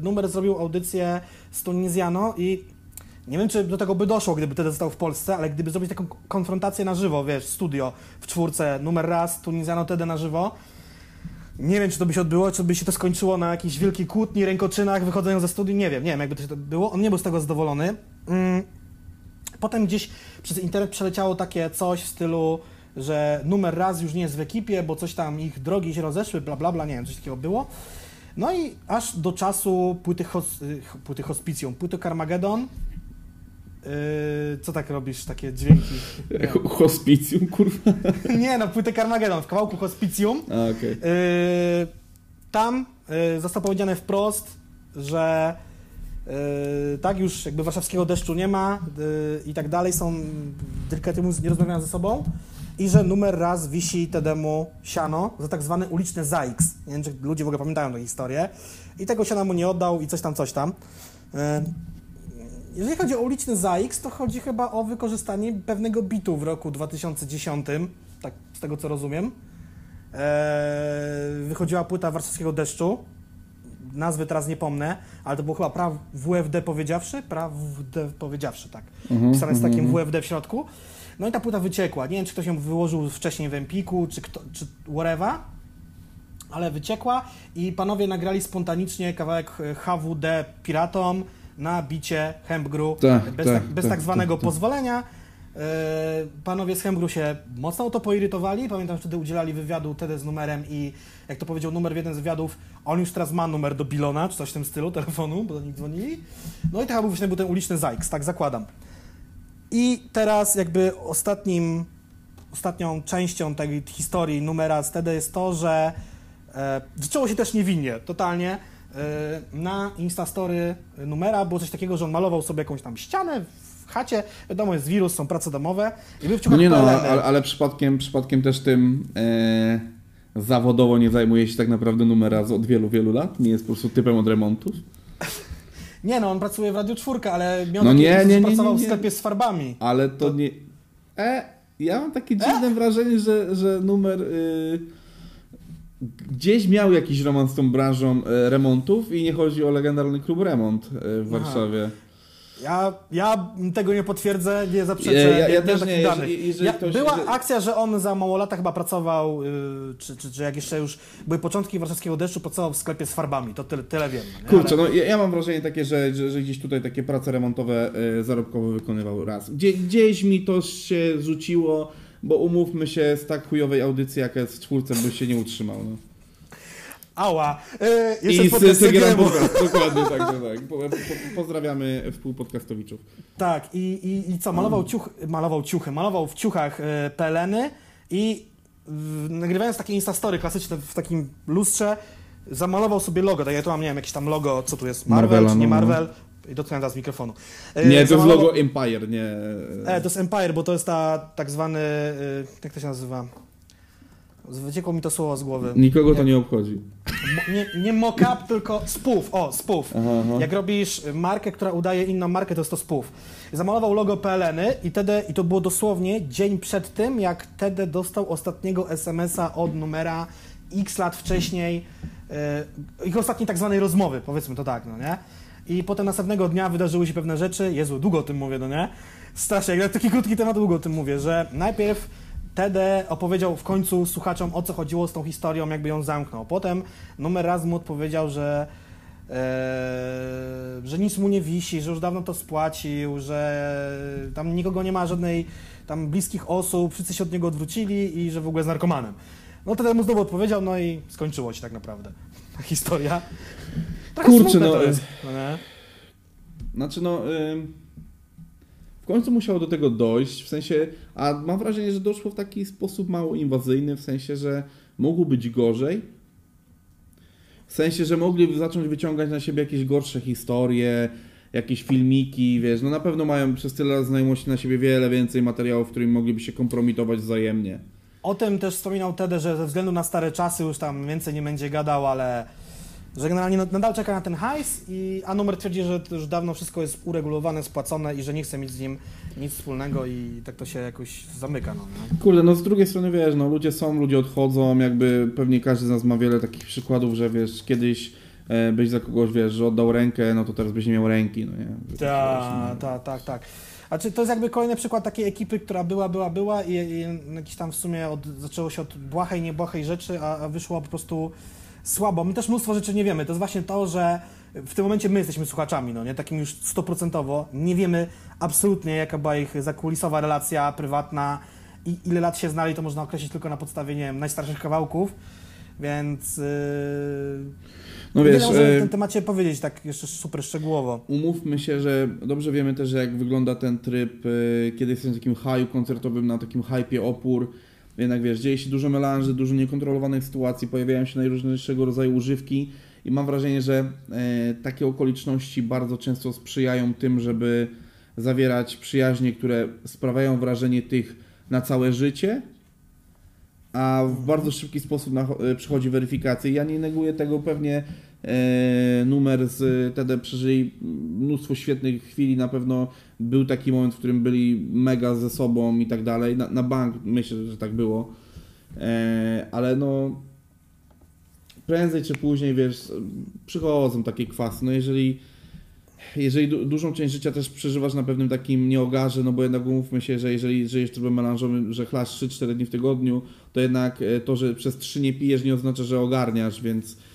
Speaker 1: numer zrobił audycję z Tunizjano i nie wiem, czy do tego by doszło, gdyby wtedy został w Polsce, ale gdyby zrobić taką konfrontację na żywo, wiesz, studio w czwórce, numer raz, Tunizjano wtedy na żywo, nie wiem, czy to by się odbyło, czy by się to skończyło na jakiejś wielkiej kłótni, rękoczynach, wychodzeniu ze studium, nie wiem, nie wiem, jakby to się to było. On nie był z tego zadowolony. Mm. Potem gdzieś przez internet przeleciało takie coś w stylu, że numer raz już nie jest w ekipie, bo coś tam ich drogi się rozeszły, bla bla bla, nie wiem, coś takiego było. No i aż do czasu płyty, hos, y, płyty Hospicjum, płyty Carmageddon. Yy, co tak robisz, takie dźwięki? Nie,
Speaker 2: Ho- Hospicjum, kurwa.
Speaker 1: nie no, płytę Carmageddon, w kawałku Hospicjum.
Speaker 2: A.
Speaker 1: Yy, tam yy, zostało powiedziane wprost, że tak już jakby warszawskiego deszczu nie ma yy, i tak dalej, są delikatnie mówiąc nie rozmawiają ze sobą i że numer raz wisi Tedemu siano za tak zwany uliczny ZAX. Nie wiem, czy ludzie w ogóle pamiętają tę historię. I tego siana mu nie oddał i coś tam, coś tam. Yy, jeżeli chodzi o uliczny ZAX, to chodzi chyba o wykorzystanie pewnego bitu w roku 2010, tak z tego co rozumiem. Wychodziła płyta Warszawskiego Deszczu. Nazwy teraz nie pomnę, ale to było chyba praw WFD powiedziawszy, prawd powiedziawszy, tak.
Speaker 2: Mhm,
Speaker 1: Pisane z takim
Speaker 2: mhm.
Speaker 1: WFD w środku. No i ta płyta wyciekła. Nie wiem, czy ktoś ją wyłożył wcześniej w Empiku, czy, kto, czy whatever, ale wyciekła i panowie nagrali spontanicznie kawałek HWD Piratom na bicie Hempgru
Speaker 2: Tak,
Speaker 1: bez,
Speaker 2: tak,
Speaker 1: tak, bez
Speaker 2: tak,
Speaker 1: tak zwanego
Speaker 2: tak, tak.
Speaker 1: pozwolenia. E, Panowie z Hempgru się mocno o to poirytowali. Pamiętam, że wtedy udzielali wywiadu TD z numerem i jak to powiedział numer w jeden z wywiadów, on już teraz ma numer do Bilona, czy coś w tym stylu, telefonu, bo do nich dzwonili. No i tak był właśnie był ten uliczny Zajks, tak zakładam. I teraz jakby ostatnim, ostatnią częścią tej historii numera z TD jest to, że e, zaczęło się też niewinnie, totalnie. E, na Instastory numera było coś takiego, że on malował sobie jakąś tam ścianę chacie, wiadomo, jest wirus, są prace domowe i w
Speaker 2: No nie no, ale, ale przypadkiem, przypadkiem też tym e, zawodowo nie zajmuje się tak naprawdę numera z- od wielu, wielu lat? Nie jest po prostu typem od remontów?
Speaker 1: Nie no, on pracuje w Radiu Czwórka, ale miał
Speaker 2: No nie, nie, nie,
Speaker 1: pracował w sklepie z farbami.
Speaker 2: Ale to nie... E, ja mam takie dziwne wrażenie, że, że numer... Y, gdzieś miał jakiś romans z tą branżą e, remontów i nie chodzi o legendarny klub Remont e, w
Speaker 1: Aha. Ja, ja tego nie potwierdzę, nie zaprzeczę.
Speaker 2: Ja- ja- ja
Speaker 1: nie
Speaker 2: też nie, jeżeli- jeżeli
Speaker 1: ja,
Speaker 2: ktoś-
Speaker 1: była
Speaker 2: że-
Speaker 1: akcja, że on za mało lata chyba pracował, yy, czy, czy, czy jak jeszcze już były początki warszawskiego deszczu, pracował w sklepie z farbami, to tyle, tyle wiem. nie?
Speaker 2: Kurczę,
Speaker 1: Ale-
Speaker 2: no ja, mam wrażenie takie, że, że, że gdzieś tutaj takie prace remontowe e, zarobkowe wykonywał raz. Gdzie, gdzieś mi to się rzuciło, bo umówmy się, z tak chujowej audycji, jaka jest w czwórce, by się nie utrzymał. No.
Speaker 1: Ała, jeszcze
Speaker 2: I
Speaker 1: z podcast
Speaker 2: z Segera
Speaker 1: Segiemu.
Speaker 2: Podcast, dokładnie tak, tak. Po, po, pozdrawiamy współpodcastowiczów.
Speaker 1: Tak, i, i, i co, malował, ciuch, malował ciuchy, malował w ciuchach e, peleny i w, nagrywając takie instastory klasyczne w takim lustrze, zamalował sobie logo, tak ja tu mam, nie wiem, jakieś tam logo, co tu jest, Marvel
Speaker 2: Marvela,
Speaker 1: czy nie
Speaker 2: no, no.
Speaker 1: Marvel, i dotknąłem teraz mikrofonu. E,
Speaker 2: Nie, to jest logo Empire, nie...
Speaker 1: E, to jest Empire, bo to jest ta tak zwany, e, jak to się nazywa? Wyciekło mi to słowo z głowy.
Speaker 2: Nikogo to nie obchodzi.
Speaker 1: Mo, nie, nie mock-up, tylko spoof. O, spoof.
Speaker 2: Aha, aha.
Speaker 1: Jak robisz markę, która udaje inną markę, to jest to spoof. Zamalował logo PLN-y i, TD, i to było dosłownie dzień przed tym, jak TD dostał ostatniego SMS-a od numera x lat wcześniej, e, ich ostatniej tak zwanej rozmowy, powiedzmy to tak, no nie? I potem następnego dnia wydarzyły się pewne rzeczy, Jezu, długo o tym mówię, no nie? Strasznie, jak taki krótki temat, długo o tym mówię, że najpierw TD opowiedział w końcu słuchaczom, o co chodziło z tą historią, jakby ją zamknął. Potem numer raz mu odpowiedział, że Eee, że nic mu nie wisi, że już dawno to spłacił, że tam nikogo nie ma, żadnej tam bliskich osób, wszyscy się od niego odwrócili i że w ogóle jest narkomanem. No wtedy mu znowu odpowiedział, no i skończyło się tak naprawdę ta historia.
Speaker 2: Trochę Kurczę, no,
Speaker 1: to jest, no nie?
Speaker 2: Znaczy no... W końcu musiało do tego dojść, w sensie, a mam wrażenie, że doszło w taki sposób mało inwazyjny, w sensie, że mogło być gorzej, w sensie, że mogli zacząć wyciągać na siebie jakieś gorsze historie, jakieś filmiki, wiesz, no na pewno mają przez tyle znajomości na siebie wiele więcej materiałów, w którym mogliby się kompromitować wzajemnie.
Speaker 1: O tym też wspominał Tede, że ze względu na stare czasy już tam więcej nie będzie gadał, ale że generalnie nadal czeka na ten hajs, i, a numer twierdzi, że już dawno wszystko jest uregulowane, spłacone i że nie chce mieć z nim nic wspólnego i tak to się jakoś zamyka. No,
Speaker 2: nie? Kurde, no z drugiej strony wiesz, no ludzie są, ludzie odchodzą, jakby pewnie każdy z nas ma wiele takich przykładów, że wiesz, kiedyś e, byś za kogoś, wiesz, że oddał rękę, no to teraz byś nie miał ręki, no nie?
Speaker 1: Tak, tak, tak, tak. A czy to jest jakby kolejny przykład takiej ekipy, która była, była, była i, i jakiś tam w sumie od, zaczęło się od błahej, niebłahej rzeczy, a, a wyszło po prostu słabo. My też mnóstwo rzeczy nie wiemy. To jest właśnie to, że w tym momencie my jesteśmy słuchaczami, no nie? Takim już stoprocentowo. Nie wiemy absolutnie, jaka była ich zakulisowa relacja prywatna i ile lat się znali, to można określić tylko na podstawie, nie wiem, najstarszych kawałków, więc... Yy... No wiesz, w tym temacie powiedzieć tak jeszcze super szczegółowo.
Speaker 2: Umówmy się, że dobrze wiemy też, jak wygląda ten tryb, yy, kiedy jesteśmy w takim haju koncertowym, na takim hypie opór, jednak wiesz, dzieje się dużo melanży, dużo niekontrolowanych sytuacji, pojawiają się najróżniejszego rodzaju używki i mam wrażenie, że e, takie okoliczności bardzo często sprzyjają tym, żeby zawierać przyjaźnie, które sprawiają wrażenie tych na całe życie, a w bardzo szybki sposób e, przychodzi weryfikacja. Ja nie neguję tego, pewnie numer z TD przeżyli mnóstwo świetnych chwili, na pewno był taki moment, w którym byli mega ze sobą i tak dalej. Na, na bank myślę, że tak było. E, ale no prędzej czy później, wiesz, przychodzą takie kwasy. No jeżeli jeżeli du dużą część życia też przeżywasz na pewnym takim nieogarze, no bo jednak umówmy się, że jeżeli żyjesz trybem melanżowym, że chlasz 3-4 dni w tygodniu, to jednak e, to, że przez 3 nie pijesz nie oznacza, że ogarniasz, więc e,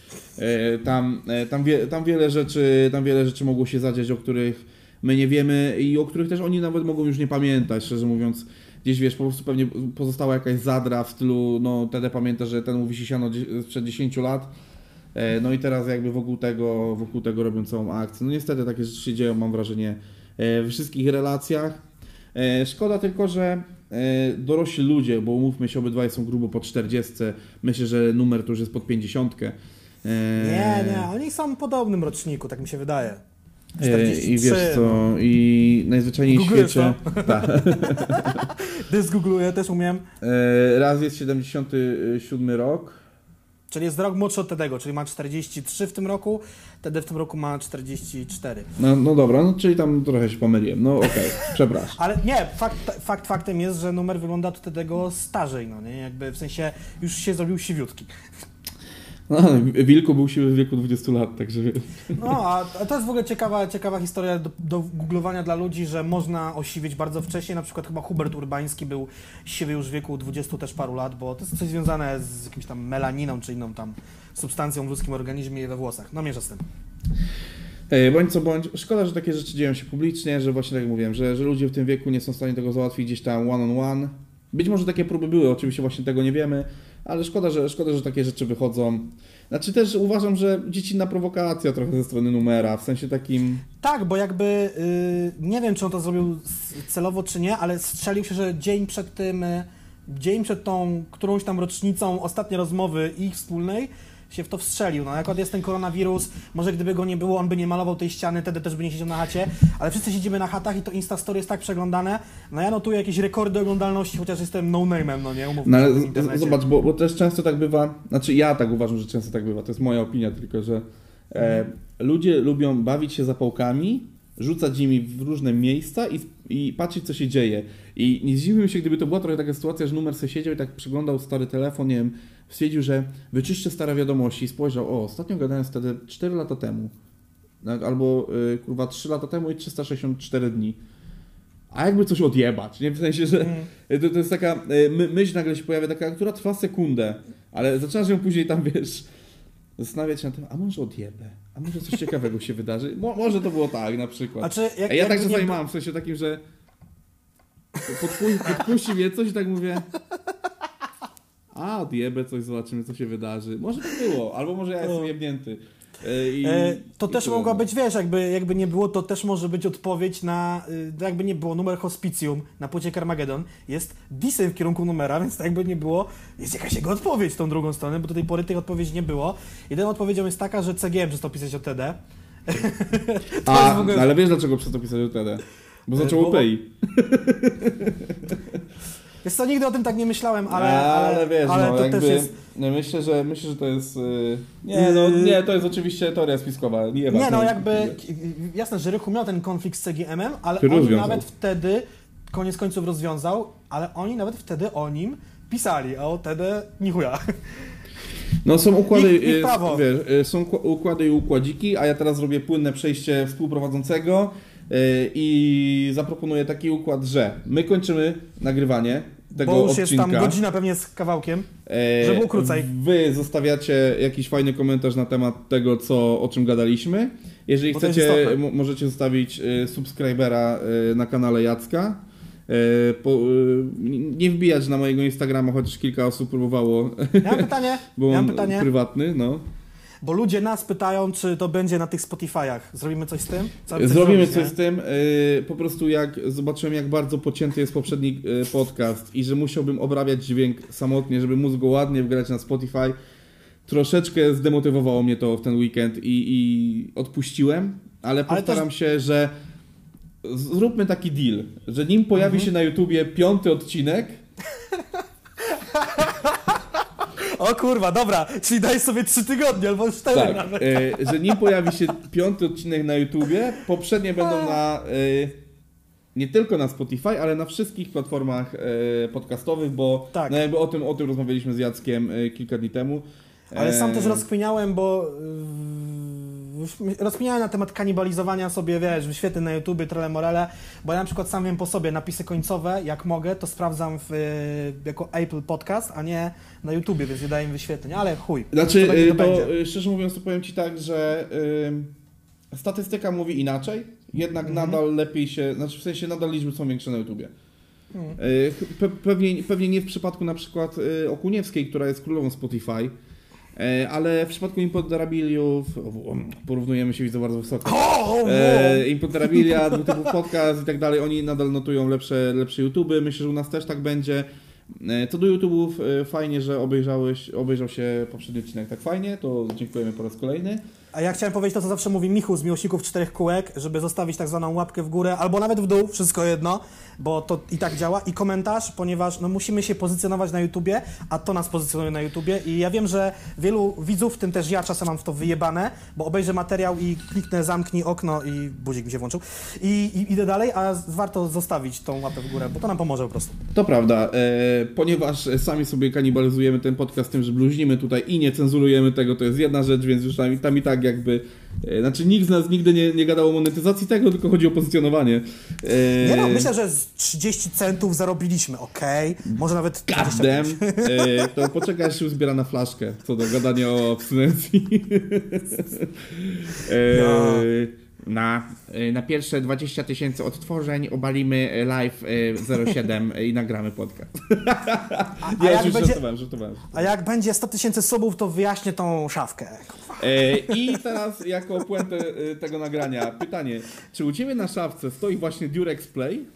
Speaker 2: tam, e, tam, wie, tam, wiele rzeczy, tam wiele rzeczy mogło się zadziać, o których my nie wiemy i o których też oni nawet mogą już nie pamiętać, szczerze mówiąc. Gdzieś wiesz, po prostu pewnie pozostała jakaś zadra w stylu, no wtedy pamięta, że ten mówi siano sprzed 10 lat. E, no i teraz jakby wokół tego, wokół tego robią całą akcję. No niestety takie rzeczy się dzieją, mam wrażenie, e, we wszystkich relacjach. E, szkoda tylko, że dorośli ludzie, bo umówmy się, obydwaj są grubo po 40. Myślę, że numer to już jest pod 50.
Speaker 1: Nie, nie, oni są w podobnym roczniku, tak mi się wydaje.
Speaker 2: 43. I wiesz co, no. i najzwyczajniej w świecie. Tak.
Speaker 1: Ty zgoogluję, też umiem.
Speaker 2: Raz jest 77 rok.
Speaker 1: Czyli jest rok młodszy od Tedego, czyli ma 43 w tym roku, Tedy w tym roku ma 44.
Speaker 2: No, no dobra, no czyli tam trochę się pomyliłem. No okej, okay, przepraszam.
Speaker 1: Ale nie, fakt, fakt faktem jest, że numer wygląda od Tedego starzej, no nie? Jakby w sensie już się zrobił siwiutki.
Speaker 2: No, Wilku był siły w wieku 20 lat, także
Speaker 1: No, a to jest w ogóle ciekawa, ciekawa historia do, do googlowania dla ludzi, że można osiwieć bardzo wcześnie. Na przykład chyba Hubert Urbański był siwy już w wieku 20 też paru lat, bo to jest coś związane z jakimś tam melaniną czy inną tam substancją w ludzkim organizmie i we włosach. No mierza z tym.
Speaker 2: Bądź co bądź, szkoda, że takie rzeczy dzieją się publicznie, że właśnie tak jak mówiłem, że, że ludzie w tym wieku nie są w stanie tego załatwić gdzieś tam one on one. Być może takie próby były, oczywiście właśnie tego nie wiemy, ale szkoda, że, szkoda, że takie rzeczy wychodzą. Znaczy też uważam, że dziecinna prowokacja trochę ze strony numera, w sensie takim...
Speaker 1: Tak, bo jakby, yy, nie wiem, czy on to zrobił celowo, czy nie, ale strzelił się, że dzień przed tym, yy, dzień przed tą którąś tam rocznicą ostatniej rozmowy ich wspólnej, się w to wstrzelił. No, jak jest ten koronawirus, może gdyby go nie było, on by nie malował tej ściany, wtedy też by nie siedział na chacie, ale wszyscy siedzimy na chatach i to Instastory jest tak przeglądane. No ja notuję jakieś rekordy oglądalności, chociaż jestem no-name'em, no nie? Umówmy
Speaker 2: no, ale zobacz, bo, bo też często tak bywa, znaczy ja tak uważam, że często tak bywa, to jest moja opinia tylko, że e, ludzie lubią bawić się zapałkami, rzucać nimi w różne miejsca i, i patrzeć, co się dzieje. I nie zdziwiłbym się, gdyby to była trochę taka sytuacja, że numer sobie siedział i tak przeglądał stary telefon, nie wiem, stwierdził, że wyczyszczę stare wiadomości i spojrzał, o, ostatnio gadałem wtedy 4 lata temu, tak, albo y, kurwa 3 lata temu i 364 dni. A jakby coś odjebać, nie? W sensie, że
Speaker 1: Mm.
Speaker 2: to, to jest taka y, my, myśl nagle się pojawia, taka, która trwa sekundę, ale zaczynasz ją później tam, wiesz, zastanawiać się nad tym, a może odjebę, a może coś ciekawego się wydarzy. Mo, może to było tak na przykład.
Speaker 1: Znaczy, jak,
Speaker 2: A ja tak czasami
Speaker 1: nie-
Speaker 2: mam, w sensie takim, że podpu podpuści mnie coś i tak mówię a odjebę coś, zobaczymy co się wydarzy. Może tak było, albo może ja jestem
Speaker 1: O.
Speaker 2: jebnięty. E, I,
Speaker 1: E, to
Speaker 2: i
Speaker 1: też mogła
Speaker 2: no.
Speaker 1: być, wiesz, jakby, jakby nie było, to też może być odpowiedź na, y, jakby nie było, numer hospicjum na płycie Carmageddon jest disem w kierunku numera, więc jakby nie było, jest jakaś jego odpowiedź tą drugą stronę, bo do tej pory tej odpowiedzi nie było. Jedyną odpowiedzią jest taka, że CGM przestał pisać o TD. To
Speaker 2: A,
Speaker 1: ogóle-
Speaker 2: ale wiesz dlaczego przez to pisać o TD? Bo zaczęło
Speaker 1: bo-
Speaker 2: PEI.
Speaker 1: Wiesz co, nigdy o tym tak nie myślałem, ale,
Speaker 2: ale,
Speaker 1: ale,
Speaker 2: wiesz,
Speaker 1: ale
Speaker 2: no
Speaker 1: to
Speaker 2: jakby,
Speaker 1: też jest...
Speaker 2: no, myślę, że myślę, że to jest... y, Nie, no nie, to jest oczywiście teoria spiskowa. Nie,
Speaker 1: Nie no, jakby, jasne, że Rychu miał ten konflikt z CGM-em, ale
Speaker 2: Który
Speaker 1: oni
Speaker 2: rozwiązał.
Speaker 1: nawet wtedy, koniec końców rozwiązał, ale oni nawet wtedy o nim pisali, a o TD ni chuja.
Speaker 2: No są układy,
Speaker 1: Ich- ich
Speaker 2: y,
Speaker 1: prawo.
Speaker 2: wiesz, y, są kła- układy i układziki, a ja teraz zrobię płynne przejście współprowadzącego i zaproponuję taki układ, że my kończymy nagrywanie tego
Speaker 1: Bo już
Speaker 2: odcinka.
Speaker 1: jest tam godzina pewnie z kawałkiem.
Speaker 2: E,
Speaker 1: żeby było krócej.
Speaker 2: Wy zostawiacie jakiś fajny komentarz na temat tego, co, o czym gadaliśmy. Jeżeli
Speaker 1: Bo to jest
Speaker 2: chcecie,
Speaker 1: istotne.
Speaker 2: mo- możecie zostawić y, subskrybera y, na kanale Jacka. E, po, y, nie wbijać na mojego Instagrama, chociaż kilka osób próbowało,
Speaker 1: Ja mam pytanie,
Speaker 2: bo
Speaker 1: ja mam
Speaker 2: on
Speaker 1: pytanie,
Speaker 2: prywatny, no.
Speaker 1: Bo ludzie nas pytają, czy to będzie na tych Spotify'ach. Zrobimy coś z tym?
Speaker 2: Zrobimy coś
Speaker 1: nie?
Speaker 2: z tym. y, Po prostu jak zobaczyłem, jak bardzo pocięty jest poprzedni y, podcast i że musiałbym obrabiać dźwięk samotnie, żeby móc go ładnie wgrać na Spotify, troszeczkę zdemotywowało mnie to w ten weekend i, i odpuściłem, ale
Speaker 1: Ale
Speaker 2: postaram się, że zróbmy taki deal, że nim pojawi
Speaker 1: Mhm.
Speaker 2: się na YouTubie piąty odcinek,
Speaker 1: O kurwa, dobra, czyli daj sobie trzy tygodnie albo cztery
Speaker 2: tak,
Speaker 1: nawet.
Speaker 2: y, że nim pojawi się piąty odcinek na YouTubie, poprzednie będą na y, nie tylko na Spotify, ale na wszystkich platformach y, podcastowych, bo
Speaker 1: Tak.
Speaker 2: no jakby o tym, o tym rozmawialiśmy z Jackiem kilka dni temu.
Speaker 1: Ale sam
Speaker 2: E,
Speaker 1: też rozkminiałem, bo yy, rozkminiałem na temat kanibalizowania sobie, wiesz, wyświetleń na YouTube, trele morele, bo ja na przykład sam wiem po sobie, napisy końcowe, jak mogę, to sprawdzam w, yy, jako Apple Podcast, a nie na YouTube, więc nie daję im wyświetleń, ale chuj.
Speaker 2: Znaczy, y,
Speaker 1: to
Speaker 2: y, szczerze mówiąc, to powiem Ci tak, że y, statystyka mówi inaczej, jednak
Speaker 1: Mhm.
Speaker 2: nadal lepiej się, znaczy w sensie nadal liczby są większe na YouTubie.
Speaker 1: Mhm.
Speaker 2: Pe, pewnie, pewnie nie w przypadku na przykład Okuniewskiej, która jest królową Spotify, ale w przypadku Imponderabiliów, porównujemy się widzę bardzo wysoko. E, Imponderabilia, dwutypów podcast i tak dalej, oni nadal notują lepsze, lepsze YouTube. Myślę, że u nas też tak będzie. E, Co do YouTube'ów, e, fajnie, że obejrzałeś, obejrzał się poprzedni odcinek tak fajnie, to dziękujemy po raz kolejny.
Speaker 1: A ja chciałem powiedzieć to, co zawsze mówi Michu z Miłośników Czterech Kółek, żeby zostawić tak zwaną łapkę w górę, albo nawet w dół, wszystko jedno, bo to i tak działa, i komentarz, ponieważ no, musimy się pozycjonować na YouTubie, a to nas pozycjonuje na YouTubie. I ja wiem, że wielu widzów, w tym też ja czasem mam w to wyjebane, bo obejrzę materiał i kliknę zamknij okno i budzik mi się włączył. I, i idę dalej, a warto zostawić tą łapę w górę, bo to nam pomoże po prostu.
Speaker 2: To prawda, e, ponieważ sami sobie kanibalizujemy ten podcast tym, że bluźnimy tutaj i nie cenzurujemy tego, to jest jedna rzecz, więc już tam, tam i tak jakby, e, znaczy nikt z nas nigdy nie, nie gadał o monetyzacji tego, tylko chodzi o pozycjonowanie. E,
Speaker 1: Nie no, myślę, że z 30 centów zarobiliśmy, okej, może nawet 25.
Speaker 2: Gazdem, e, to poczekaj, aż się uzbiera na flaszkę, co do gadania o abstynencji. E,
Speaker 1: Ja.
Speaker 2: Na, e, na pierwsze 20 tysięcy odtworzeń obalimy live e, 07 i nagramy podcast.
Speaker 1: A, a, jak
Speaker 2: już
Speaker 1: będzie,
Speaker 2: żartowałem, żartowałem.
Speaker 1: a jak będzie 100 tysięcy subów, to wyjaśnię tą szafkę.
Speaker 2: E, I teraz jako puentę tego nagrania pytanie, czy u Ciebie na szafce stoi właśnie Durex Play?